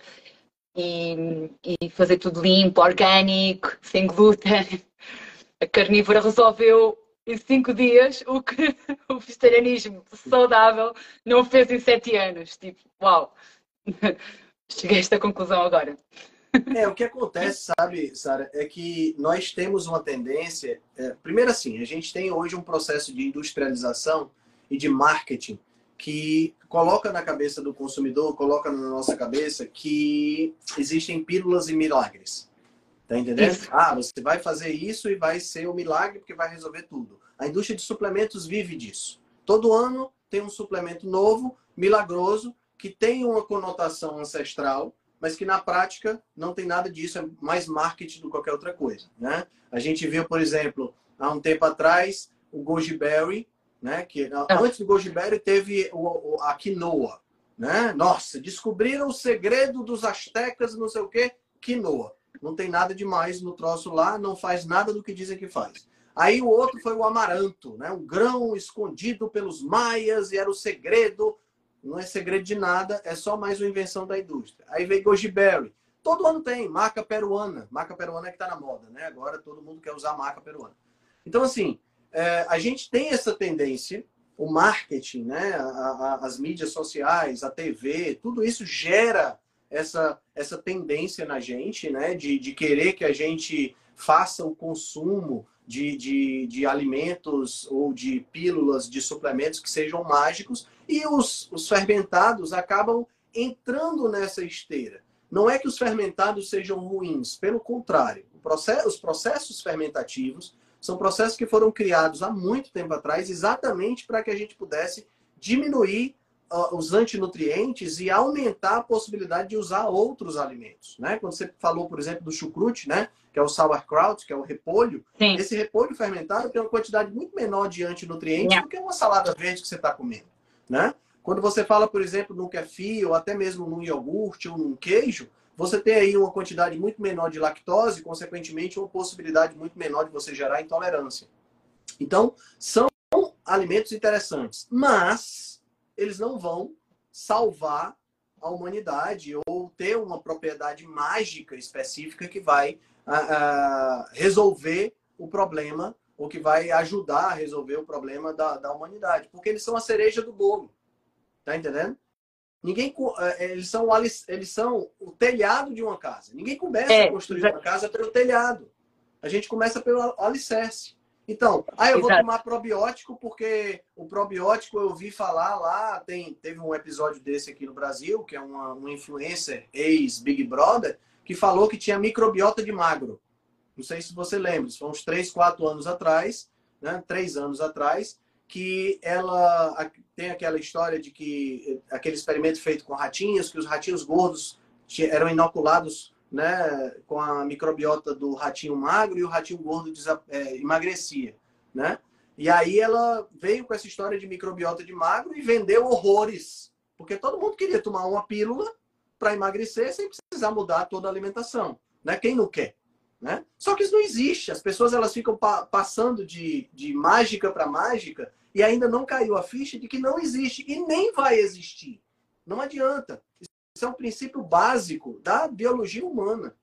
e, e fazer tudo limpo, orgânico, sem glúten a carnívora resolveu em cinco dias o que [laughs] o vegetarianismo saudável não fez em sete anos. Tipo, uau! [laughs] Cheguei a esta conclusão agora. É, o que acontece, sabe, Sara, é que nós temos uma tendência. É, primeiro, assim, a gente tem hoje um processo de industrialização e de marketing que coloca na cabeça do consumidor, coloca na nossa cabeça que existem pílulas e milagres. Tá entendendo? Isso. Ah, você vai fazer isso e vai ser o um milagre porque vai resolver tudo. A indústria de suplementos vive disso. Todo ano tem um suplemento novo, milagroso, que tem uma conotação ancestral, mas que na prática não tem nada disso, é mais marketing do que qualquer outra coisa, né? A gente viu, por exemplo, há um tempo atrás, o goji berry, né, que ah. antes do goji berry teve o, a quinoa, né? Nossa, descobriram o segredo dos astecas, não sei o quê, quinoa. Não tem nada demais no troço lá, não faz nada do que dizem que faz. Aí o outro foi o amaranto, né? Um grão escondido pelos maias e era o segredo. Não é segredo de nada, é só mais uma invenção da indústria. Aí veio goji berry. Todo ano tem marca peruana. Marca peruana é que está na moda, né? Agora todo mundo quer usar marca peruana. Então, assim, é, a gente tem essa tendência, o marketing, né? A, a, as mídias sociais, a TV, tudo isso gera essa, essa tendência na gente, né? De, de querer que a gente faça o consumo de, de, de alimentos ou de pílulas, de suplementos que sejam mágicos, e os, os fermentados acabam entrando nessa esteira. Não é que os fermentados sejam ruins, pelo contrário. Processo, os processos fermentativos são processos que foram criados há muito tempo atrás, exatamente para que a gente pudesse diminuir uh, os antinutrientes e aumentar a possibilidade de usar outros alimentos, né? Quando você falou, por exemplo, do chucrute, né? Que é o sauerkraut, que é o repolho. Sim. Esse repolho fermentado tem uma quantidade muito menor de antinutrientes yeah. do que uma salada verde que você está comendo, né? Quando você fala, por exemplo, no kefir ou até mesmo no iogurte ou num queijo, você tem aí uma quantidade muito menor de lactose, consequentemente, uma possibilidade muito menor de você gerar intolerância. Então, são alimentos interessantes, mas eles não vão salvar a humanidade ou ter uma propriedade mágica específica que vai uh, uh, resolver o problema ou que vai ajudar a resolver o problema da, da humanidade. Porque eles são a cereja do bolo. Tá entendendo? Ninguém, é, eles, são, eles são o telhado de uma casa. Ninguém começa é, a construir exatamente. uma casa pelo telhado. A gente começa pelo alicerce. Então, aí eu vou Exato. tomar probiótico porque o probiótico eu ouvi falar lá, tem, teve um episódio desse aqui no Brasil, que é uma, uma influencer ex-Big Brother, que falou que tinha microbiota de magro. Não sei se você lembra, isso foi uns 3, 4 anos atrás, né? 3 anos atrás, que ela tem aquela história de que aquele experimento feito com ratinhos, que os ratinhos gordos eram inoculados né, com a microbiota do ratinho magro e o ratinho gordo é, emagrecia, né? E aí ela veio com essa história de microbiota de magro e vendeu horrores, porque todo mundo queria tomar uma pílula para emagrecer sem precisar mudar toda a alimentação, né? Quem não quer, né? Só que isso não existe. As pessoas elas ficam pa passando de, de mágica para mágica e ainda não caiu a ficha de que não existe e nem vai existir. Não adianta. Isso é um princípio básico da biologia humana.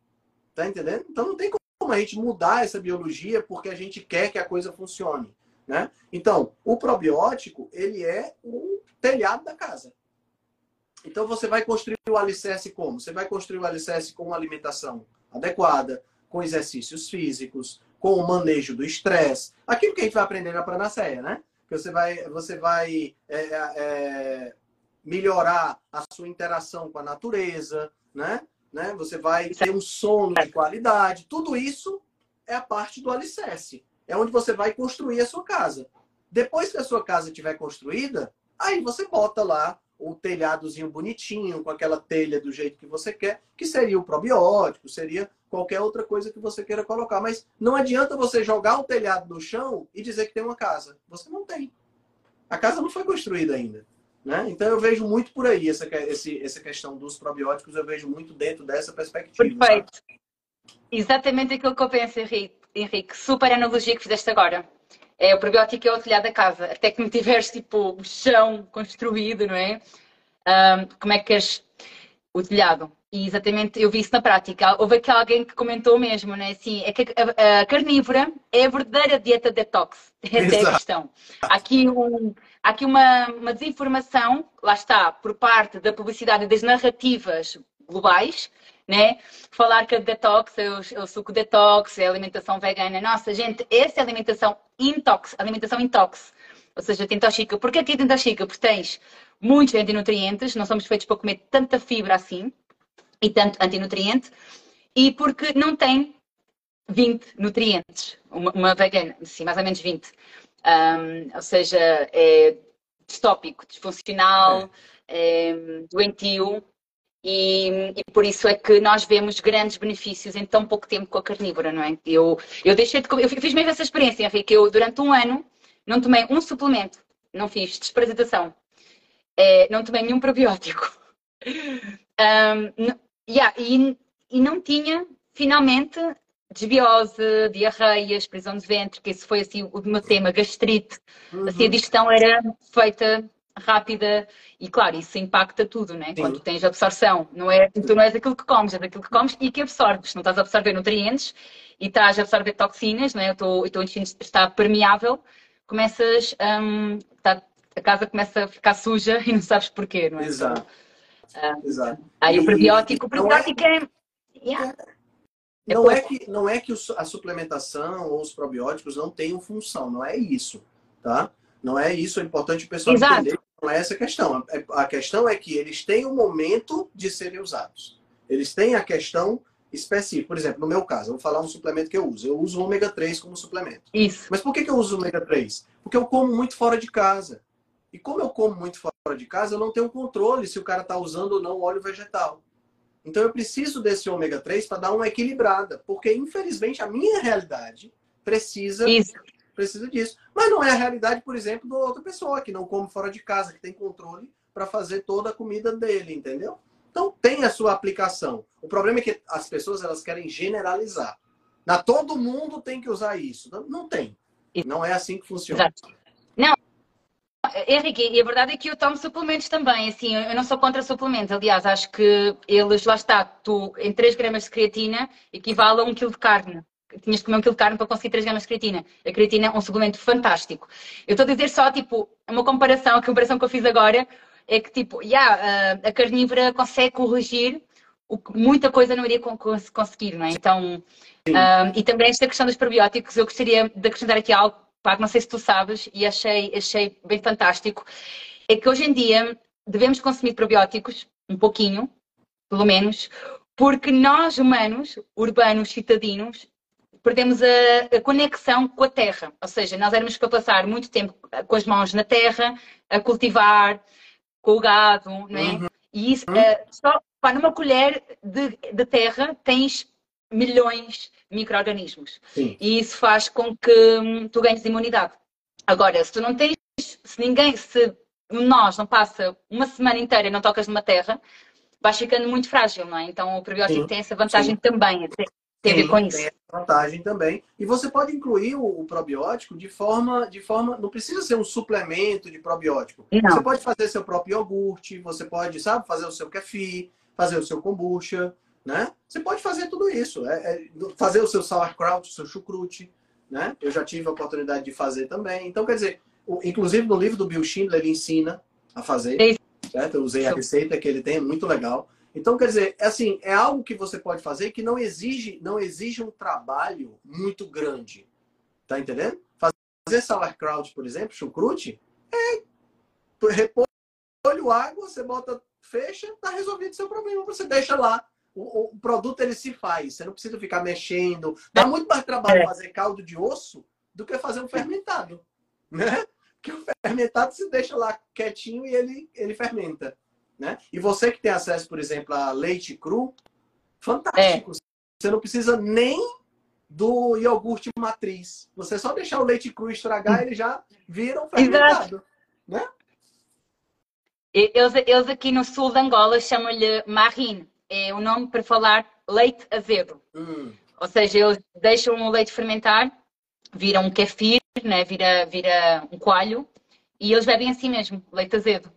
Tá entendendo? Então não tem como a gente mudar essa biologia porque a gente quer que a coisa funcione. Né? Então, o probiótico, ele é o telhado da casa. Então, você vai construir o alicerce como? Você vai construir o alicerce com uma alimentação adequada, com exercícios físicos, com o manejo do estresse. Aquilo que a gente vai aprender na Pranaceia, né? Que você vai, você vai é, é, melhorar a sua interação com a natureza, né? né? Você vai ter um sono de qualidade. Tudo isso é a parte do alicerce. É onde você vai construir a sua casa. Depois que a sua casa estiver construída, aí você bota lá o telhadozinho bonitinho, com aquela telha do jeito que você quer, que seria o probiótico, seria qualquer outra coisa que você queira colocar. Mas não adianta você jogar o telhado no chão e dizer que tem uma casa. Você não tem. A casa não foi construída ainda. Né? Então eu vejo muito por aí essa, esse, essa questão dos probióticos, eu vejo muito dentro dessa perspectiva. Perfeito. Exatamente aquilo que eu penso. Henrique. Super analogia que fizeste agora. É, o probiótico é o telhado da casa. Até que não tiveres tipo o chão construído, não é? Um, como é que queres o telhado? E exatamente, eu vi isso na prática. Houve aqui alguém que comentou mesmo, né? Assim, é que a, a carnívora é a verdadeira dieta detox. [laughs] Essa é a questão. Há aqui, um, há aqui uma, uma desinformação, lá está, por parte da publicidade e das narrativas globais, né? Falar que a detox é o, é o, suco detox, é a alimentação vegana. Nossa, gente, essa é a alimentação intox, alimentação intox. Ou seja, intoxica. Porquê que é intoxica? Porque tens muitos antinutrientes, não somos feitos para comer tanta fibra assim e tanto antinutriente, e porque não tem 20 nutrientes, uma, uma vegana, sim, mais ou menos 20. Um, ou seja, é distópico, disfuncional, é. É, doentio, e, e, por isso é que nós vemos grandes benefícios em tão pouco tempo com a carnívora, não é? Eu, eu deixei de comer, eu fiz mesmo essa experiência, Henrique, eu durante um ano não tomei um suplemento, não fiz desparasitação, é, não tomei nenhum probiótico. [laughs] Um, Yeah, e, e não tinha, finalmente, desbiose, diarreias, prisão de ventre, que esse foi assim o meu tema, gastrite. Uhum. Assim, a digestão era feita rápida e claro, isso impacta tudo, né? Sim. Quando tens absorção, não é, tu não és aquilo que comes, é daquilo que comes e que absorves. Não estás a absorver nutrientes e estás a absorver toxinas, não é? O teu, o teu intestino está permeável, começas, um, tá, a casa começa a ficar suja [laughs] e não sabes porquê, não é? Exato. Então, Exato. Aí o prebiótico, o prebiótico é... é... Yeah. Não é, que, não é que a suplementação ou os probióticos não tenham função, não é isso, tá? Não é isso, é importante o pessoal Exato. entender. Não é essa a questão. A questão é que eles têm um momento de serem usados. Eles têm a questão específica. Por exemplo, no meu caso, eu vou falar um suplemento que eu uso. Eu uso o ômega 3 como suplemento. Isso. Mas por que, que eu uso o ômega 3? Porque eu como muito fora de casa. E como eu como muito fora de casa, eu não tenho controle se o cara está usando ou não óleo vegetal. Então eu preciso desse ômega 3 para dar uma equilibrada, porque infelizmente a minha realidade precisa Isso. Precisa disso. Mas não é a realidade, por exemplo, da outra pessoa que não come fora de casa, que tem controle para fazer toda a comida dele, entendeu? Então tem a sua aplicação. O problema é que as pessoas elas querem generalizar. Na todo mundo tem que usar isso. Não tem. Não é assim que funciona. Exato. Não, Henrique, e a verdade é que eu tomo suplementos também, assim, eu não sou contra suplementos, aliás, acho que eles, lá está, tu, em 3 gramas de creatina, equivale a 1 kg de carne. Tinhas que comer 1 kg de carne para conseguir 3 gramas de creatina. A creatina é um suplemento fantástico. Eu estou a dizer só, tipo, uma comparação, a comparação que eu fiz agora, é que, tipo, yeah, a carnívora consegue corrigir o que muita coisa não iria conseguir, não é? Então, um, e também esta questão dos probióticos, eu gostaria de acrescentar aqui algo, pá, não sei se tu sabes, e achei, achei bem fantástico, é que hoje em dia devemos consumir probióticos, um pouquinho, pelo menos, porque nós, humanos, urbanos, citadinos, perdemos a, a, conexão com a terra. Ou seja, nós éramos para passar muito tempo com as mãos na terra, a cultivar, com o gado, não é? Uhum. E isso, uh, só pá, numa colher de, de terra tens milhões de micro-organismos. E isso faz com que hum, tu ganhes imunidade. Agora, se tu não tens, se ninguém, se nós não passa uma semana inteira e não tocas numa terra, vais ficando muito frágil, não é? Então o probiótico Sim. tem essa vantagem Sim. também, tem ver com isso. Tem essa vantagem também. E você pode incluir o, o, probiótico de forma, de forma, não precisa ser um suplemento de probiótico. Não. Você pode fazer seu próprio iogurte, você pode, sabe, fazer o seu kefir, fazer o seu kombucha, né? Você pode fazer tudo isso. É, é, fazer o seu sauerkraut, o seu chucrute, né? Eu já tive a oportunidade de fazer também. Então, quer dizer, o, inclusive no livro do Bill Schindler, ele ensina a fazer. Certo? Eu usei a receita que ele tem, é muito legal. Então, quer dizer, é assim, é algo que você pode fazer que não exige, não exige um trabalho muito grande. Tá entendendo? Fazer sauerkraut, por exemplo, chucrute, é repolho, água, você bota, fecha, tá resolvido o seu problema. Você deixa lá o, o, produto ele se faz. Você não precisa ficar mexendo. Dá muito mais trabalho é. fazer caldo de osso do que fazer um fermentado. Né? Porque o fermentado se deixa lá quietinho e ele, ele fermenta. Né? E você que tem acesso, por exemplo, a leite cru, fantástico. É. Você não precisa nem do iogurte matriz. Você só deixar o leite cru estragar, ele já vira um fermentado. Né? Eles, eles aqui no sul de Angola chamam-lhe marine é o nome para falar leite azedo. Hum. Ou seja, eles deixam o leite fermentar, vira um kefir, né? vira, vira um coalho, e eles bebem assim mesmo, leite azedo.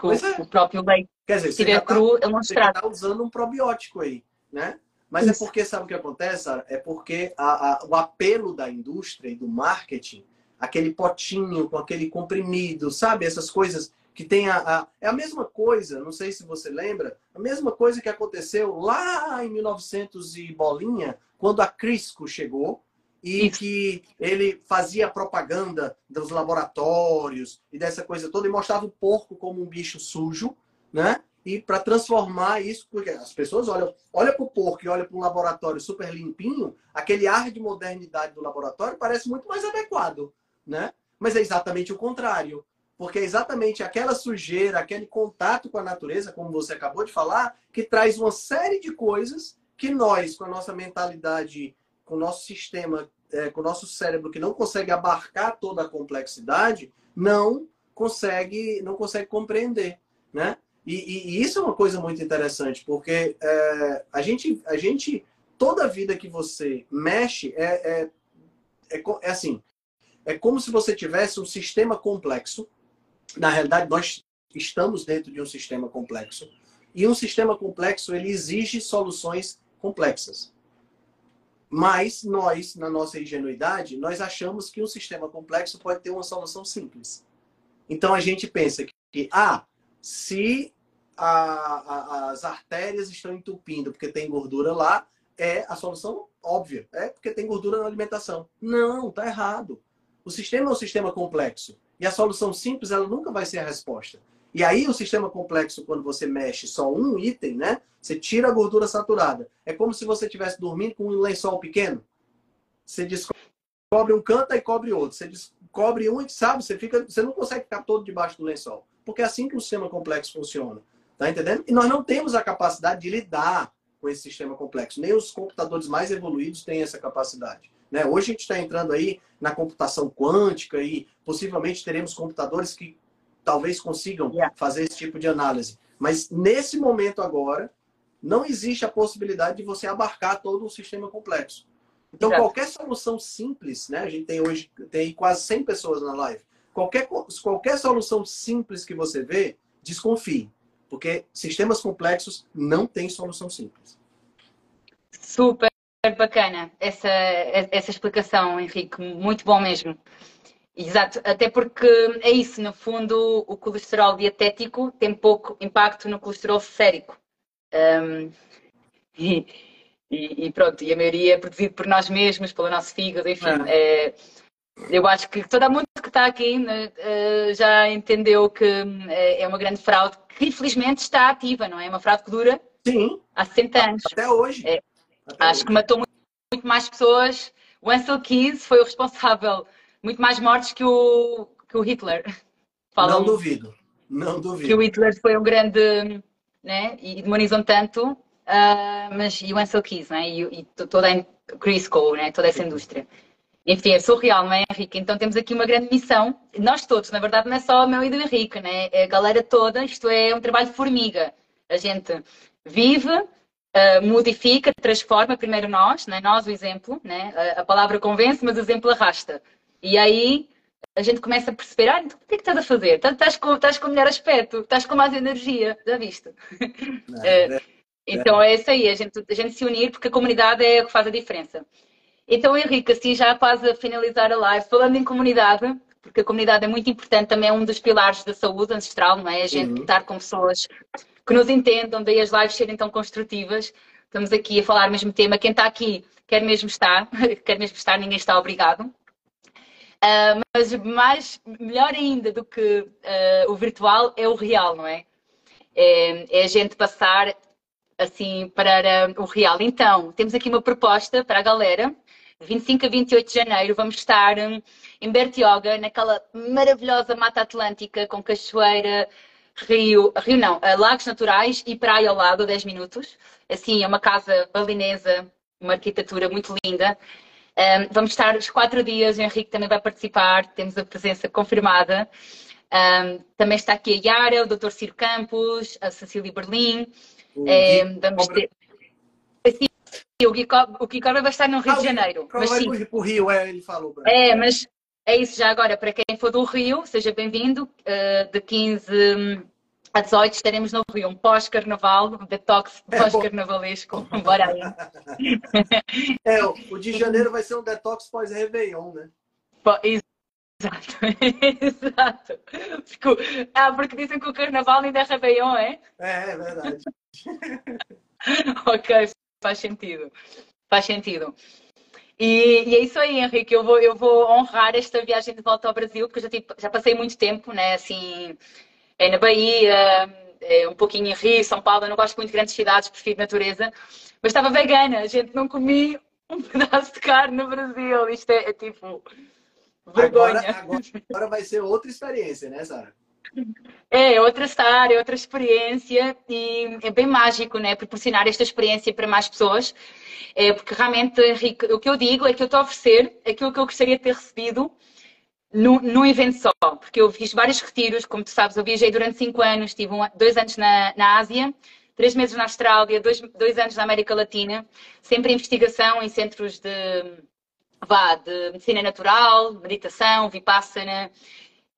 Porque o, é. o, próprio leite, Quer dizer, tiver cru, tá, não estraga. Você está usando um probiótico aí, né? Mas é Isso. é porque, sabe o que acontece, Sarah? É porque a, a, o apelo da indústria e do marketing, aquele potinho com aquele comprimido, sabe? Essas coisas que tem a, a, é a mesma coisa, não sei se você lembra, a mesma coisa que aconteceu lá em 1900 e bolinha, quando a Crisco chegou e Isso. que ele fazia propaganda dos laboratórios e dessa coisa toda e mostrava o porco como um bicho sujo, né? E para transformar isso, porque as pessoas olham, olha para o porco e olham para um laboratório super limpinho, aquele ar de modernidade do laboratório parece muito mais adequado, né? Mas é exatamente o contrário. Porque é exatamente aquela sujeira, aquele contato com a natureza, como você acabou de falar, que traz uma série de coisas que nós, com a nossa mentalidade, com o nosso sistema, é, com o nosso cérebro que não consegue abarcar toda a complexidade, não consegue, não consegue compreender, né? E, e, e isso é uma coisa muito interessante, porque é, a gente, a gente, toda vida que você mexe é, é, é, é assim, é como se você tivesse um sistema complexo na realidade, nós estamos dentro de um sistema complexo. E um sistema complexo, ele exige soluções complexas. Mas nós, na nossa ingenuidade, nós achamos que um sistema complexo pode ter uma solução simples. Então a gente pensa que, ah, se a, a, as artérias estão entupindo porque tem gordura lá, é a solução óbvia, é porque tem gordura na alimentação. Não, tá errado. O sistema é um sistema complexo. E a solução simples, ela nunca vai ser a resposta. E aí o sistema complexo, quando você mexe só um item, né? Você tira a gordura saturada. É como se você estivesse dormindo com um lençol pequeno. Você descobre um canto e cobre outro. Você descobre um, sabe? Você, fica, você não consegue ficar todo debaixo do lençol. Porque é assim que o sistema complexo funciona. Tá entendendo? E nós não temos a capacidade de lidar com esse sistema complexo. Nem os computadores mais evoluídos têm essa capacidade. Né? Hoje a gente está entrando aí na computação quântica e possivelmente teremos computadores que talvez consigam yeah. fazer esse tipo de análise. Mas nesse momento agora, não existe a possibilidade de você abarcar todo um sistema complexo. Então, yeah. qualquer solução simples, né? A gente tem hoje tem quase 100 pessoas na live. Qualquer, qualquer solução simples que você vê, desconfie. Porque sistemas complexos não têm solução simples. Super bacana essa, essa explicação, Henrique, muito bom mesmo. Exato, até porque é isso, no fundo, o colesterol dietético tem pouco impacto no colesterol sérico. Um, e, e, pronto, e a maioria é produzido por nós mesmos, pelo nosso fígado, enfim. É. É, eu acho que todo mundo que está aqui né, eh, já entendeu que eh, é uma grande fraude que infelizmente está ativa, não é? É uma fraude que dura Sim. há 60 anos. Até hoje. É, Até acho hoje. que matou muito, muito mais pessoas. O Ansel Keys foi o responsável, muito mais mortes que o, que o Hitler. [laughs] Falam não duvido, não duvido. Que o Hitler foi um grande, né? E demonizam tanto, uh, mas e o Ansel Keys, né? E, e toda a Chris Cole, né? Toda essa indústria. Enfim, é surreal, não é, Henrique? Então temos aqui uma grande missão, nós todos, na verdade não é só o meu e do Henrique, né? é a galera toda, isto é um trabalho de formiga. A gente vive, uh, modifica, transforma, primeiro nós, né? nós o exemplo, né? a, a palavra convence, mas o exemplo arrasta. E aí a gente começa a perceber, ah, então, o que é que estás a fazer? Estás com, estás com melhor aspecto, estás com mais energia, já viste? Não, [laughs] é, então é isso aí, a gente, a gente se unir, porque a comunidade é o que faz a diferença. Então, Henrique, assim já quase a finalizar a live, falando em comunidade, porque a comunidade é muito importante, também é um dos pilares da saúde ancestral, não é? A gente uhum. estar com pessoas que nos entendam, daí as lives serem tão construtivas. Estamos aqui a falar o mesmo tema. Quem está aqui quer mesmo estar, [laughs] quer mesmo estar, ninguém está obrigado. Uh, mas mais, melhor ainda do que uh, o virtual é o real, não é? é? É a gente passar assim para o real. Então, temos aqui uma proposta para a galera 25 a 28 de janeiro vamos estar hum, em Bertioga, naquela maravilhosa Mata Atlântica com cachoeira, rio, rio não, eh, lagos naturais e praia ao lado, 10 minutos. Assim, é uma casa balinesa, uma arquitetura muito linda. Um, vamos estar os quatro dias, o Henrique também vai participar, temos a presença confirmada. Um, também está aqui a Yara, o Dr. Ciro Campos, a Cecília Berlim. Um, vamos ter... Assim, o Gui Cobra vai estar no Rio ah, de Janeiro. Mas sim. o Rio, é, ele falou. É, mas é isso já agora. Para quem for do Rio, seja bem-vindo. Uh, de 15 hum, a 18 estaremos no Rio. Um pós-carnaval, um detox é, pós-carnavalesco. [laughs] Bora aí. É, o de janeiro vai ser um detox pós-Réveillon, né? Exato, [laughs] exato. Ah, porque dizem que o carnaval ainda é Réveillon, é? É, é verdade. [laughs] ok, faz sentido. Faz sentido. E, e, é isso aí, Henrique. Eu vou, eu vou honrar esta viagem de volta ao Brasil, porque eu já, tipo, já passei muito tempo, né? Assim, é na Bahia, é um pouquinho em Rio, São Paulo. Eu não gosto muito de grandes cidades, prefiro natureza. Mas estava vegana, gente. Não comi um [laughs] pedaço de carne no Brasil. Isto é, é tipo. Vergonha. Agora, agora, agora vai ser outra experiência, né, Sara? É outra história, outra experiência e é bem mágico, né? Proporcionar esta experiência para mais pessoas. É, porque realmente, Henrique, o que eu digo é que eu estou a oferecer aquilo que eu gostaria de ter recebido num, evento só. Porque eu fiz vários retiros, como tu sabes, eu viajei durante cinco anos, tive um, dois anos na, na Ásia, três meses na Austrália, dois, dois anos na América Latina, sempre em investigação em centros de, vá, de medicina natural, meditação, vipassana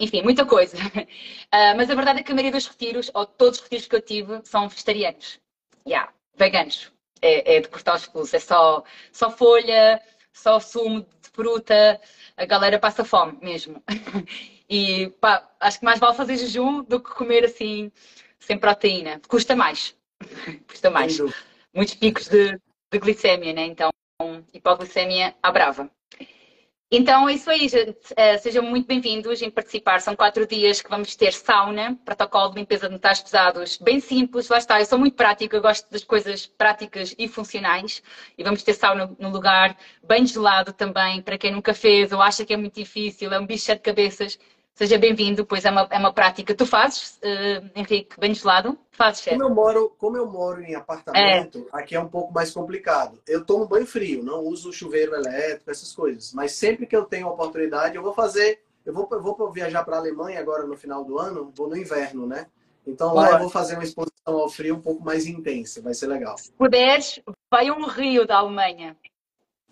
enfim, muita coisa. Uh, [laughs] mas a verdade é que a maioria dos retiros, ou todos os retiros que eu tive, são vegetarianos. Yeah, veganos. É, é de cortar os pulos. É só, só folha, só sumo de fruta. A galera passa fome mesmo. [laughs] E pá, acho que mais vale fazer jejum do que comer assim, sem proteína. Custa mais. [laughs] Custa mais. Muitos picos de, de glicémia, né? Então, hipoglicemia à brava. Então, é isso aí, gente. Uh, sejam muito bem-vindos em participar. São quatro dias que vamos ter sauna, protocolo de limpeza de metais pesados, bem simples, lá está. Eu sou muito prática, eu gosto das coisas práticas e funcionais. E vamos ter sauna no lugar, bem gelado também, para quem nunca fez ou acha que é muito difícil, é um bicho de cabeças. Seja bem-vindo, pois é uma, é uma prática. Tu fazes, uh, Henrique, bem gelado? Fazes, chefe? Como eu moro, como eu moro em apartamento, é. aqui é um pouco mais complicado. Eu tomo banho frio, não uso chuveiro elétrico, essas coisas. Mas sempre que eu tenho oportunidade, eu vou fazer. Eu vou, eu vou viajar para a Alemanha agora no final do ano, vou no inverno, né? Então lá eu vou fazer uma exposição ao frio um pouco mais intensa, vai ser legal. Se puderes, vai um rio da Alemanha.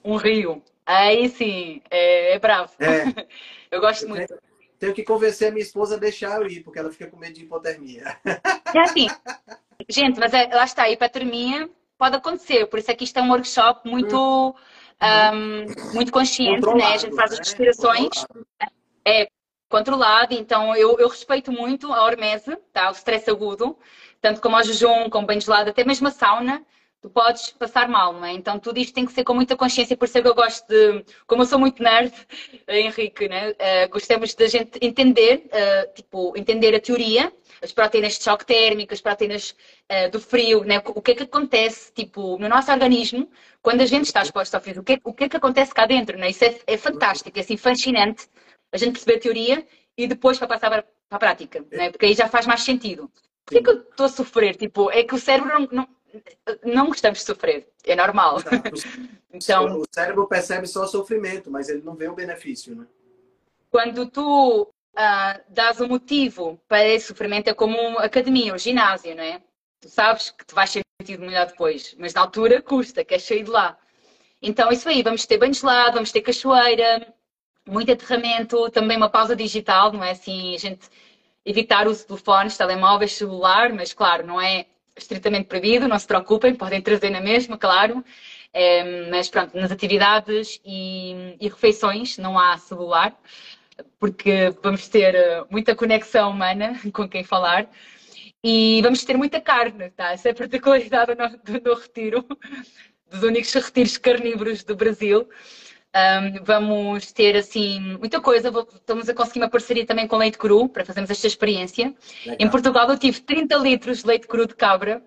Um rio. Aí sim, é, é bravo. É. [laughs] eu gosto muito. Tenho que convencer a minha esposa a deixar eu ir, porque ela fica com medo de hipotermia. É assim. Gente, mas é, lá está, hipotermia pode acontecer, por isso é que isto é um workshop muito, um, muito consciente, né? A gente faz as né? respirações. É, É controlado, então eu, eu respeito muito a hormese, tá? o stress agudo, tanto como ao jejum, como bem gelado, até mesmo a sauna, tu podes passar mal, não é? Então tudo isto tem que ser com muita consciência, por isso é que eu gosto de, como eu sou muito nerd, Henrique, né? Uh, gostamos da gente entender, uh, tipo, entender a teoria, as proteínas de choque térmico, as proteínas uh, do frio, né? O que é que acontece, tipo, no nosso organismo, quando a gente está exposto ao frio, o que, é, o que é que acontece cá dentro, né? Isso é, é fantástico, é assim, fascinante, a gente perceber a teoria e depois para passar para, a prática, né? Porque aí já faz mais sentido. Por que é que eu estou a sofrer? Tipo, é que o cérebro não, não não gostamos de sofrer, é normal. [laughs] então, o cérebro percebe só sofrimento, mas ele não vê o benefício, né? Quando tu uh, dás um motivo para esse sofrimento, é como uma academia, um ginásio, não é? Tu sabes que te vais sentir melhor depois, mas na altura custa, queres sair de lá. Então, isso aí, vamos ter banho gelado, vamos ter cachoeira, muito aterramento, também uma pausa digital, não é assim, a gente evitar o uso de telefones, telemóveis, celular, mas claro, não é estritamente proibido, não se preocupem, podem trazer na mesma, claro. É, mas pronto, nas atividades e, e, refeições não há celular, porque vamos ter eh, muita conexão humana [laughs] com quem falar e vamos ter muita carne, tá? Essa é a particularidade do, do retiro, [laughs] dos únicos retiros carnívoros do Brasil. Um, vamos ter assim muita coisa. Estamos a conseguir uma parceria também com leite cru para fazermos esta experiência. Legal. Em Portugal eu tive 30 litros de leite cru de cabra.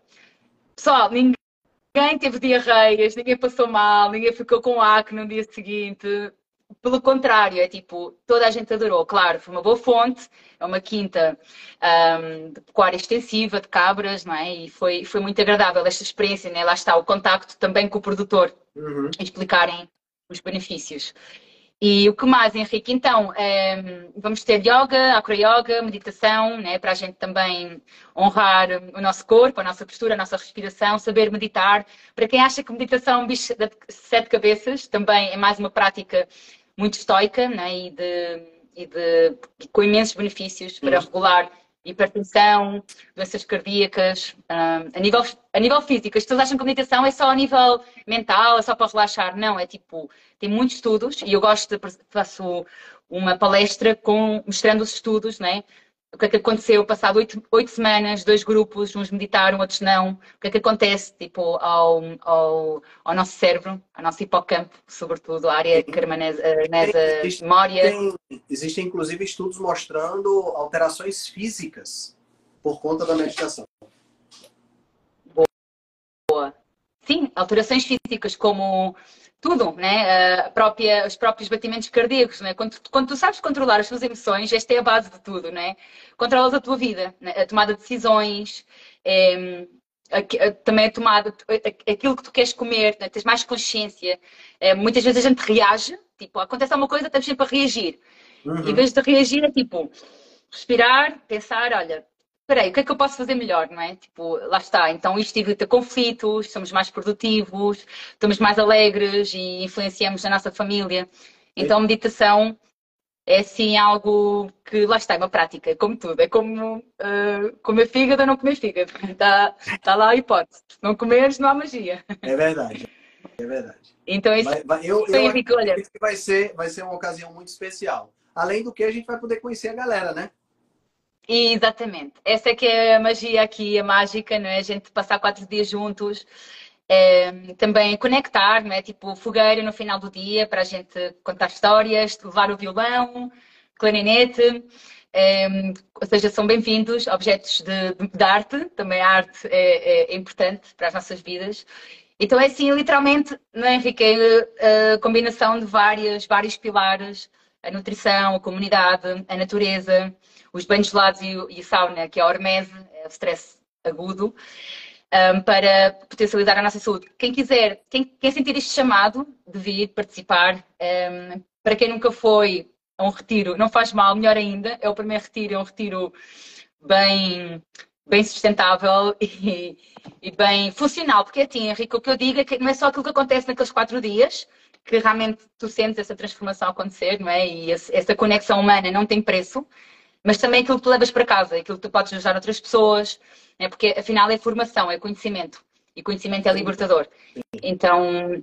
Pessoal, ninguém teve diarreias, ninguém passou mal, ninguém ficou com acne no dia seguinte. Pelo contrário, é tipo, toda a gente adorou. Claro, foi uma boa fonte, é uma quinta um, de pecuária extensiva, de cabras, não é? E foi, foi muito agradável esta experiência, né? Lá está o contacto também com o produtor, uhum. explicarem os benefícios. E o que mais, Henrique? Então, é, vamos ter yoga, acro-yoga, meditação, né, para a gente também honrar o nosso corpo, a nossa postura, a nossa respiração, saber meditar. Para quem acha que meditação é um bicho de sete cabeças, também é mais uma prática muito estoica né, e, de, e de, com imensos benefícios para regular hipertensão, doenças cardíacas, um, a, nível, a nível físico. As pessoas acham que a meditação é só a nível mental, é só para relaxar. Não, é tipo, tem muitos estudos e eu gosto de, faço uma palestra com, mostrando os estudos, né? O que é que aconteceu, passado oito, oito semanas, dois grupos, uns meditaram, outros não, o que é que acontece, tipo, ao, ao, ao nosso cérebro, ao nosso hipocampo, sobretudo, a área carmanesa, existe, memória. Tem, existem, inclusive, estudos mostrando alterações físicas por conta da meditação. Boa. Sim, alterações físicas, como tudo, né? Própria, os próprios batimentos cardíacos, né? Quando, quando tu sabes controlar as tuas emoções, esta é a base de tudo, né? Controlas a tua vida, né? a tomada de decisões, é, a, a, também a tomada, a, aquilo que tu queres comer, né? tens mais consciência. É, muitas vezes a gente reage, tipo, acontece alguma coisa, estamos sempre a reagir. Uhum. Em vez de reagir, é tipo, respirar, pensar, olha, peraí, o que é que eu posso fazer melhor, não é? Tipo, lá está. Então isto evita conflitos, somos mais produtivos, estamos mais alegres e influenciamos a nossa família. Então a meditação é sim algo que lá está, é uma prática, é como tudo, é como uh, comer fígado ou não comer fígado. Está, está lá a hipótese. Se não comeres, não há magia. É verdade, é verdade. Então isso, vai, eu, eu, eu olha. que vai ser, vai ser uma ocasião muito especial. Além do que a gente vai poder conhecer a galera, né? Exatamente. Essa é que é a magia aqui, a mágica, não é? A gente passar quatro dias juntos, é, também conectar, não é? Tipo, fogueira no final do dia para a gente contar histórias, levar o violão, clarinete. É, ou seja, são bem-vindos objetos de, de, arte, também a arte é, é, importante para as nossas vidas. Então é assim, literalmente, não é, Henrique? É a combinação de várias, vários pilares, a nutrição, a comunidade, a natureza, os banhos gelados e, e sauna, que é a hormese, é o stress agudo, um, para potencializar a nossa saúde. Quem quiser, quem, quem sentir este chamado de vir participar, um, para quem nunca foi a um retiro, não faz mal, melhor ainda, é o primeiro retiro, é um retiro bem, bem sustentável [laughs] e, e bem funcional, porque é assim, Henrique, o que eu digo é que não é só aquilo que acontece naqueles quatro dias, que realmente tu sentes essa transformação acontecer, não é? E essa conexão humana não tem preço mas também aquilo que tu levas para casa, aquilo que tu podes ajudar outras pessoas, né? porque afinal é formação, é conhecimento. E conhecimento é libertador. Então,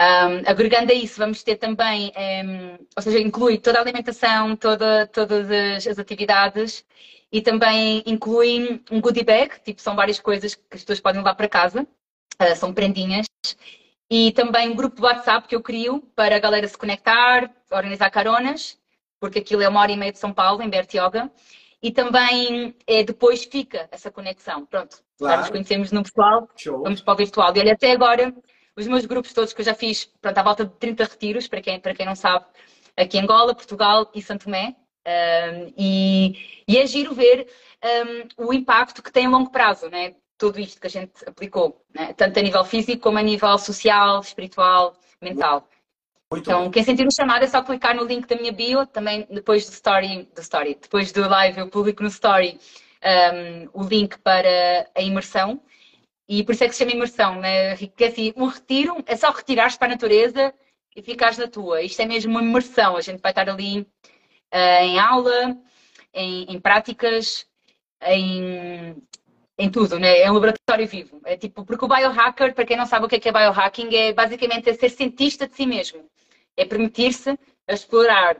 Um, agregando a isso, vamos ter também, um, ou seja, inclui toda a alimentação, toda, todas as, as, atividades e também inclui um goodie bag, tipo, são várias coisas que as pessoas podem levar para casa, uh, são prendinhas. E também um grupo de WhatsApp que eu crio para a galera se conectar, organizar caronas, porque aquilo é uma hora e meia de São Paulo, em Bertioga. E também é, depois fica essa conexão. Pronto, claro. já nos conhecemos no pessoal, Show. vamos para o virtual. E olha, até agora os meus grupos todos que eu já fiz, pronto, à volta de 30 retiros, para quem, para quem não sabe, aqui em Angola, Portugal e Santo Tomé. Um, e, e é giro ver um, o impacto que tem a longo prazo, né? tudo isto que a gente aplicou, né? tanto a nível físico como a nível social, espiritual, mental. Muito então, quem sentir o chamado é só clicar no link da minha bio, também depois do story, do story, depois do live eu publico no story um, o link para a imersão e por isso é que se chama imersão, né? Porque assim, um retiro é só retirar-te para a natureza e ficares na tua. Isto é mesmo uma imersão. A gente vai estar ali uh, em aula, em, em práticas, em, em tudo, né? É um laboratório vivo. É tipo, porque o biohacker, para quem não sabe o que é, que é biohacking, é basicamente é ser cientista de si mesmo. É permitir-se explorar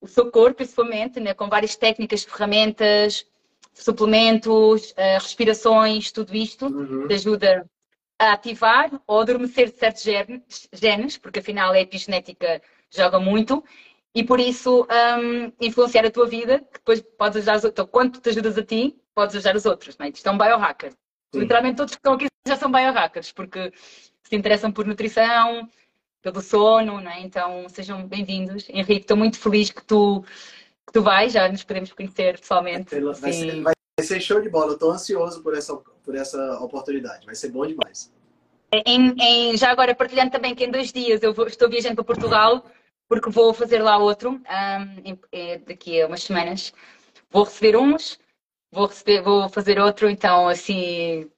o seu corpo e a sua mente, né? Com várias técnicas, ferramentas, suplementos, uh, respirações, tudo isto uhum. te ajuda a ativar ou adormecer certos genes, genes, porque afinal a epigenética joga muito, e por isso um, influenciar a tua vida, que depois podes ajudar os outros. Então, quando te ajudas a ti, podes ajudar os outros. Não é? Isto é um biohacker. Sim. Literalmente todos que estão aqui já são biohackers, porque se interessam por nutrição, pelo sono, não é? Então sejam bem-vindos. Henrique, estou muito feliz que tu que tu vais, já nos podemos conhecer pessoalmente. Vai ser, vai ser show de bola, eu estou ansioso por essa, por essa oportunidade, vai ser bom demais. Em, em, já agora partilhando também que em dois dias eu vou, estou viajando para Portugal, porque vou fazer lá outro, um, em, é, daqui a umas semanas. Vou receber uns, vou, receber, vou fazer outro, então assim,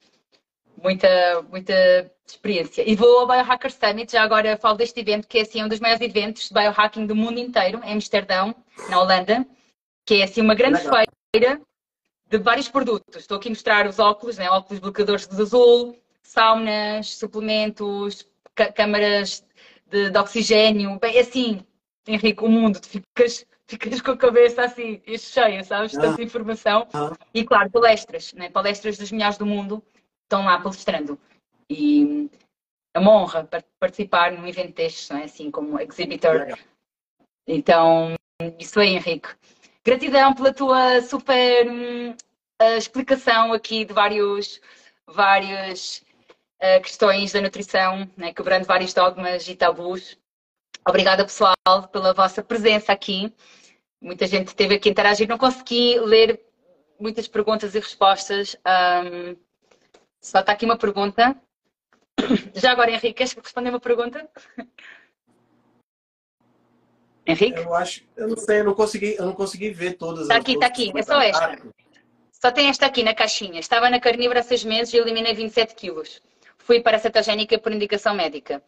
muita, muita experiência. E vou ao Biohacker Summit, já agora falo deste evento, que é assim, um dos maiores eventos de biohacking do mundo inteiro, em Amsterdão, na Holanda, que é assim uma grande Legal. feira de vários produtos. Estou aqui a mostrar os óculos, né? óculos bloqueadores de azul, saunas, suplementos, câmaras de, de, oxigênio. Bem, é assim, Henrique, o mundo, tu ficas, ficas com a cabeça assim, cheia, sabes? Ah. Tanta informação. Ah. E claro, palestras, né? palestras dos melhores do mundo estão lá palestrando. E é uma honra participar num evento destes, é? assim como exhibitor. Então, isso aí, Henrique. Gratidão pela tua super uh, explicação aqui de vários, várias uh, questões da nutrição, né? quebrando vários dogmas e tabus. Obrigada, pessoal, pela vossa presença aqui. Muita gente esteve aqui a interagir. Não consegui ler muitas perguntas e respostas. Um, só está aqui uma pergunta. Já agora, Henrique, queres responder uma pergunta? Henrique? Eu acho, eu não sei, eu não consegui, eu não consegui ver todas Está aqui, está aqui, é só esta. Só tem esta aqui na caixinha. Estava na carnívora há seis meses e eliminei 27 quilos. Fui para a cetogénica por indicação médica.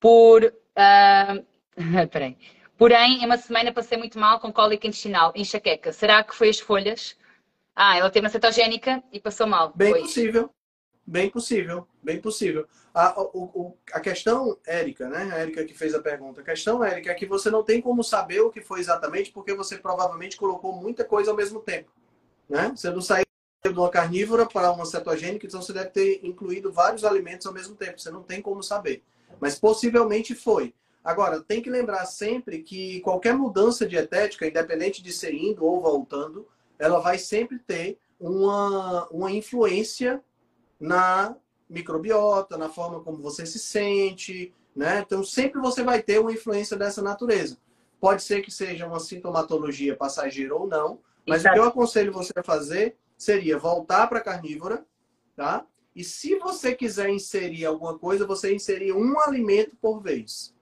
Por. Uh... [laughs] Peraí. Porém, em uma semana passei muito mal com cólica intestinal, enxaqueca. Será que foi as folhas? Ah, ela teve uma cetogénica e passou mal. Bem foi. possível. Bem possível, bem possível. A, o, a questão, Érica, né? A Érica que fez a pergunta. A questão, Érica, é que você não tem como saber o que foi exatamente, porque você provavelmente colocou muita coisa ao mesmo tempo. Né? Você não saiu de uma carnívora para uma cetogênica, então você deve ter incluído vários alimentos ao mesmo tempo. Você não tem como saber. Mas possivelmente foi. Agora, tem que lembrar sempre que qualquer mudança dietética, independente de ser indo ou voltando, ela vai sempre ter uma, uma influência na microbiota, na forma como você se sente, né? Então sempre você vai ter uma influência dessa natureza. Pode ser que seja uma sintomatologia passageira ou não, mas Exato. o que eu aconselho você a fazer seria voltar para carnívora, tá? E se você quiser inserir alguma coisa, você inserir um alimento por vez,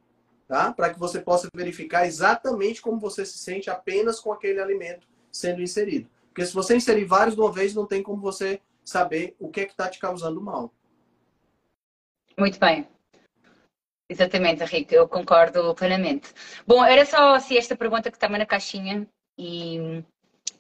tá? Para que você possa verificar exatamente como você se sente apenas com aquele alimento sendo inserido. Porque se você inserir vários de uma vez, não tem como você saber o que é que está te causando mal. Muito bem. Exatamente, Henrique, eu concordo plenamente. Bom, era só assim, esta pergunta que estava na caixinha e,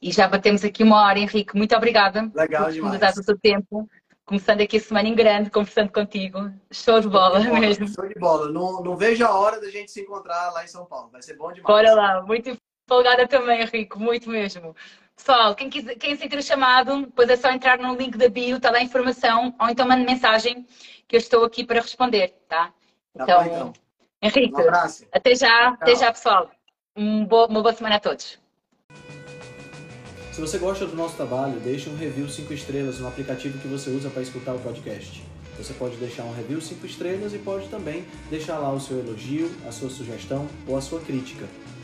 e já batemos aqui uma hora, Henrique. Muito obrigada Legal por demais. o seu tempo começando aqui a semana em grande, conversando contigo. Show de bola, show de bola mesmo. Show de bola. Não, não vejo a hora da gente se encontrar lá em São Paulo. Vai ser bom demais. Bora lá, muito empolgada também, Henrique, muito mesmo. Pessoal, quem, quiser, quem sentir o chamado, depois é só entrar no link da bio, está lá a informação, ou então mande mensagem que eu estou aqui para responder, tá? Tá Então, bom, então. Henrique, Um até já, até Tchau. já, pessoal. Um bo- uma boa semana a todos. Se você gosta do nosso trabalho, deixe um review 5 estrelas no aplicativo que você usa para escutar o podcast. Você pode deixar um review 5 estrelas e pode também deixar lá o seu elogio, a sua sugestão ou a sua crítica.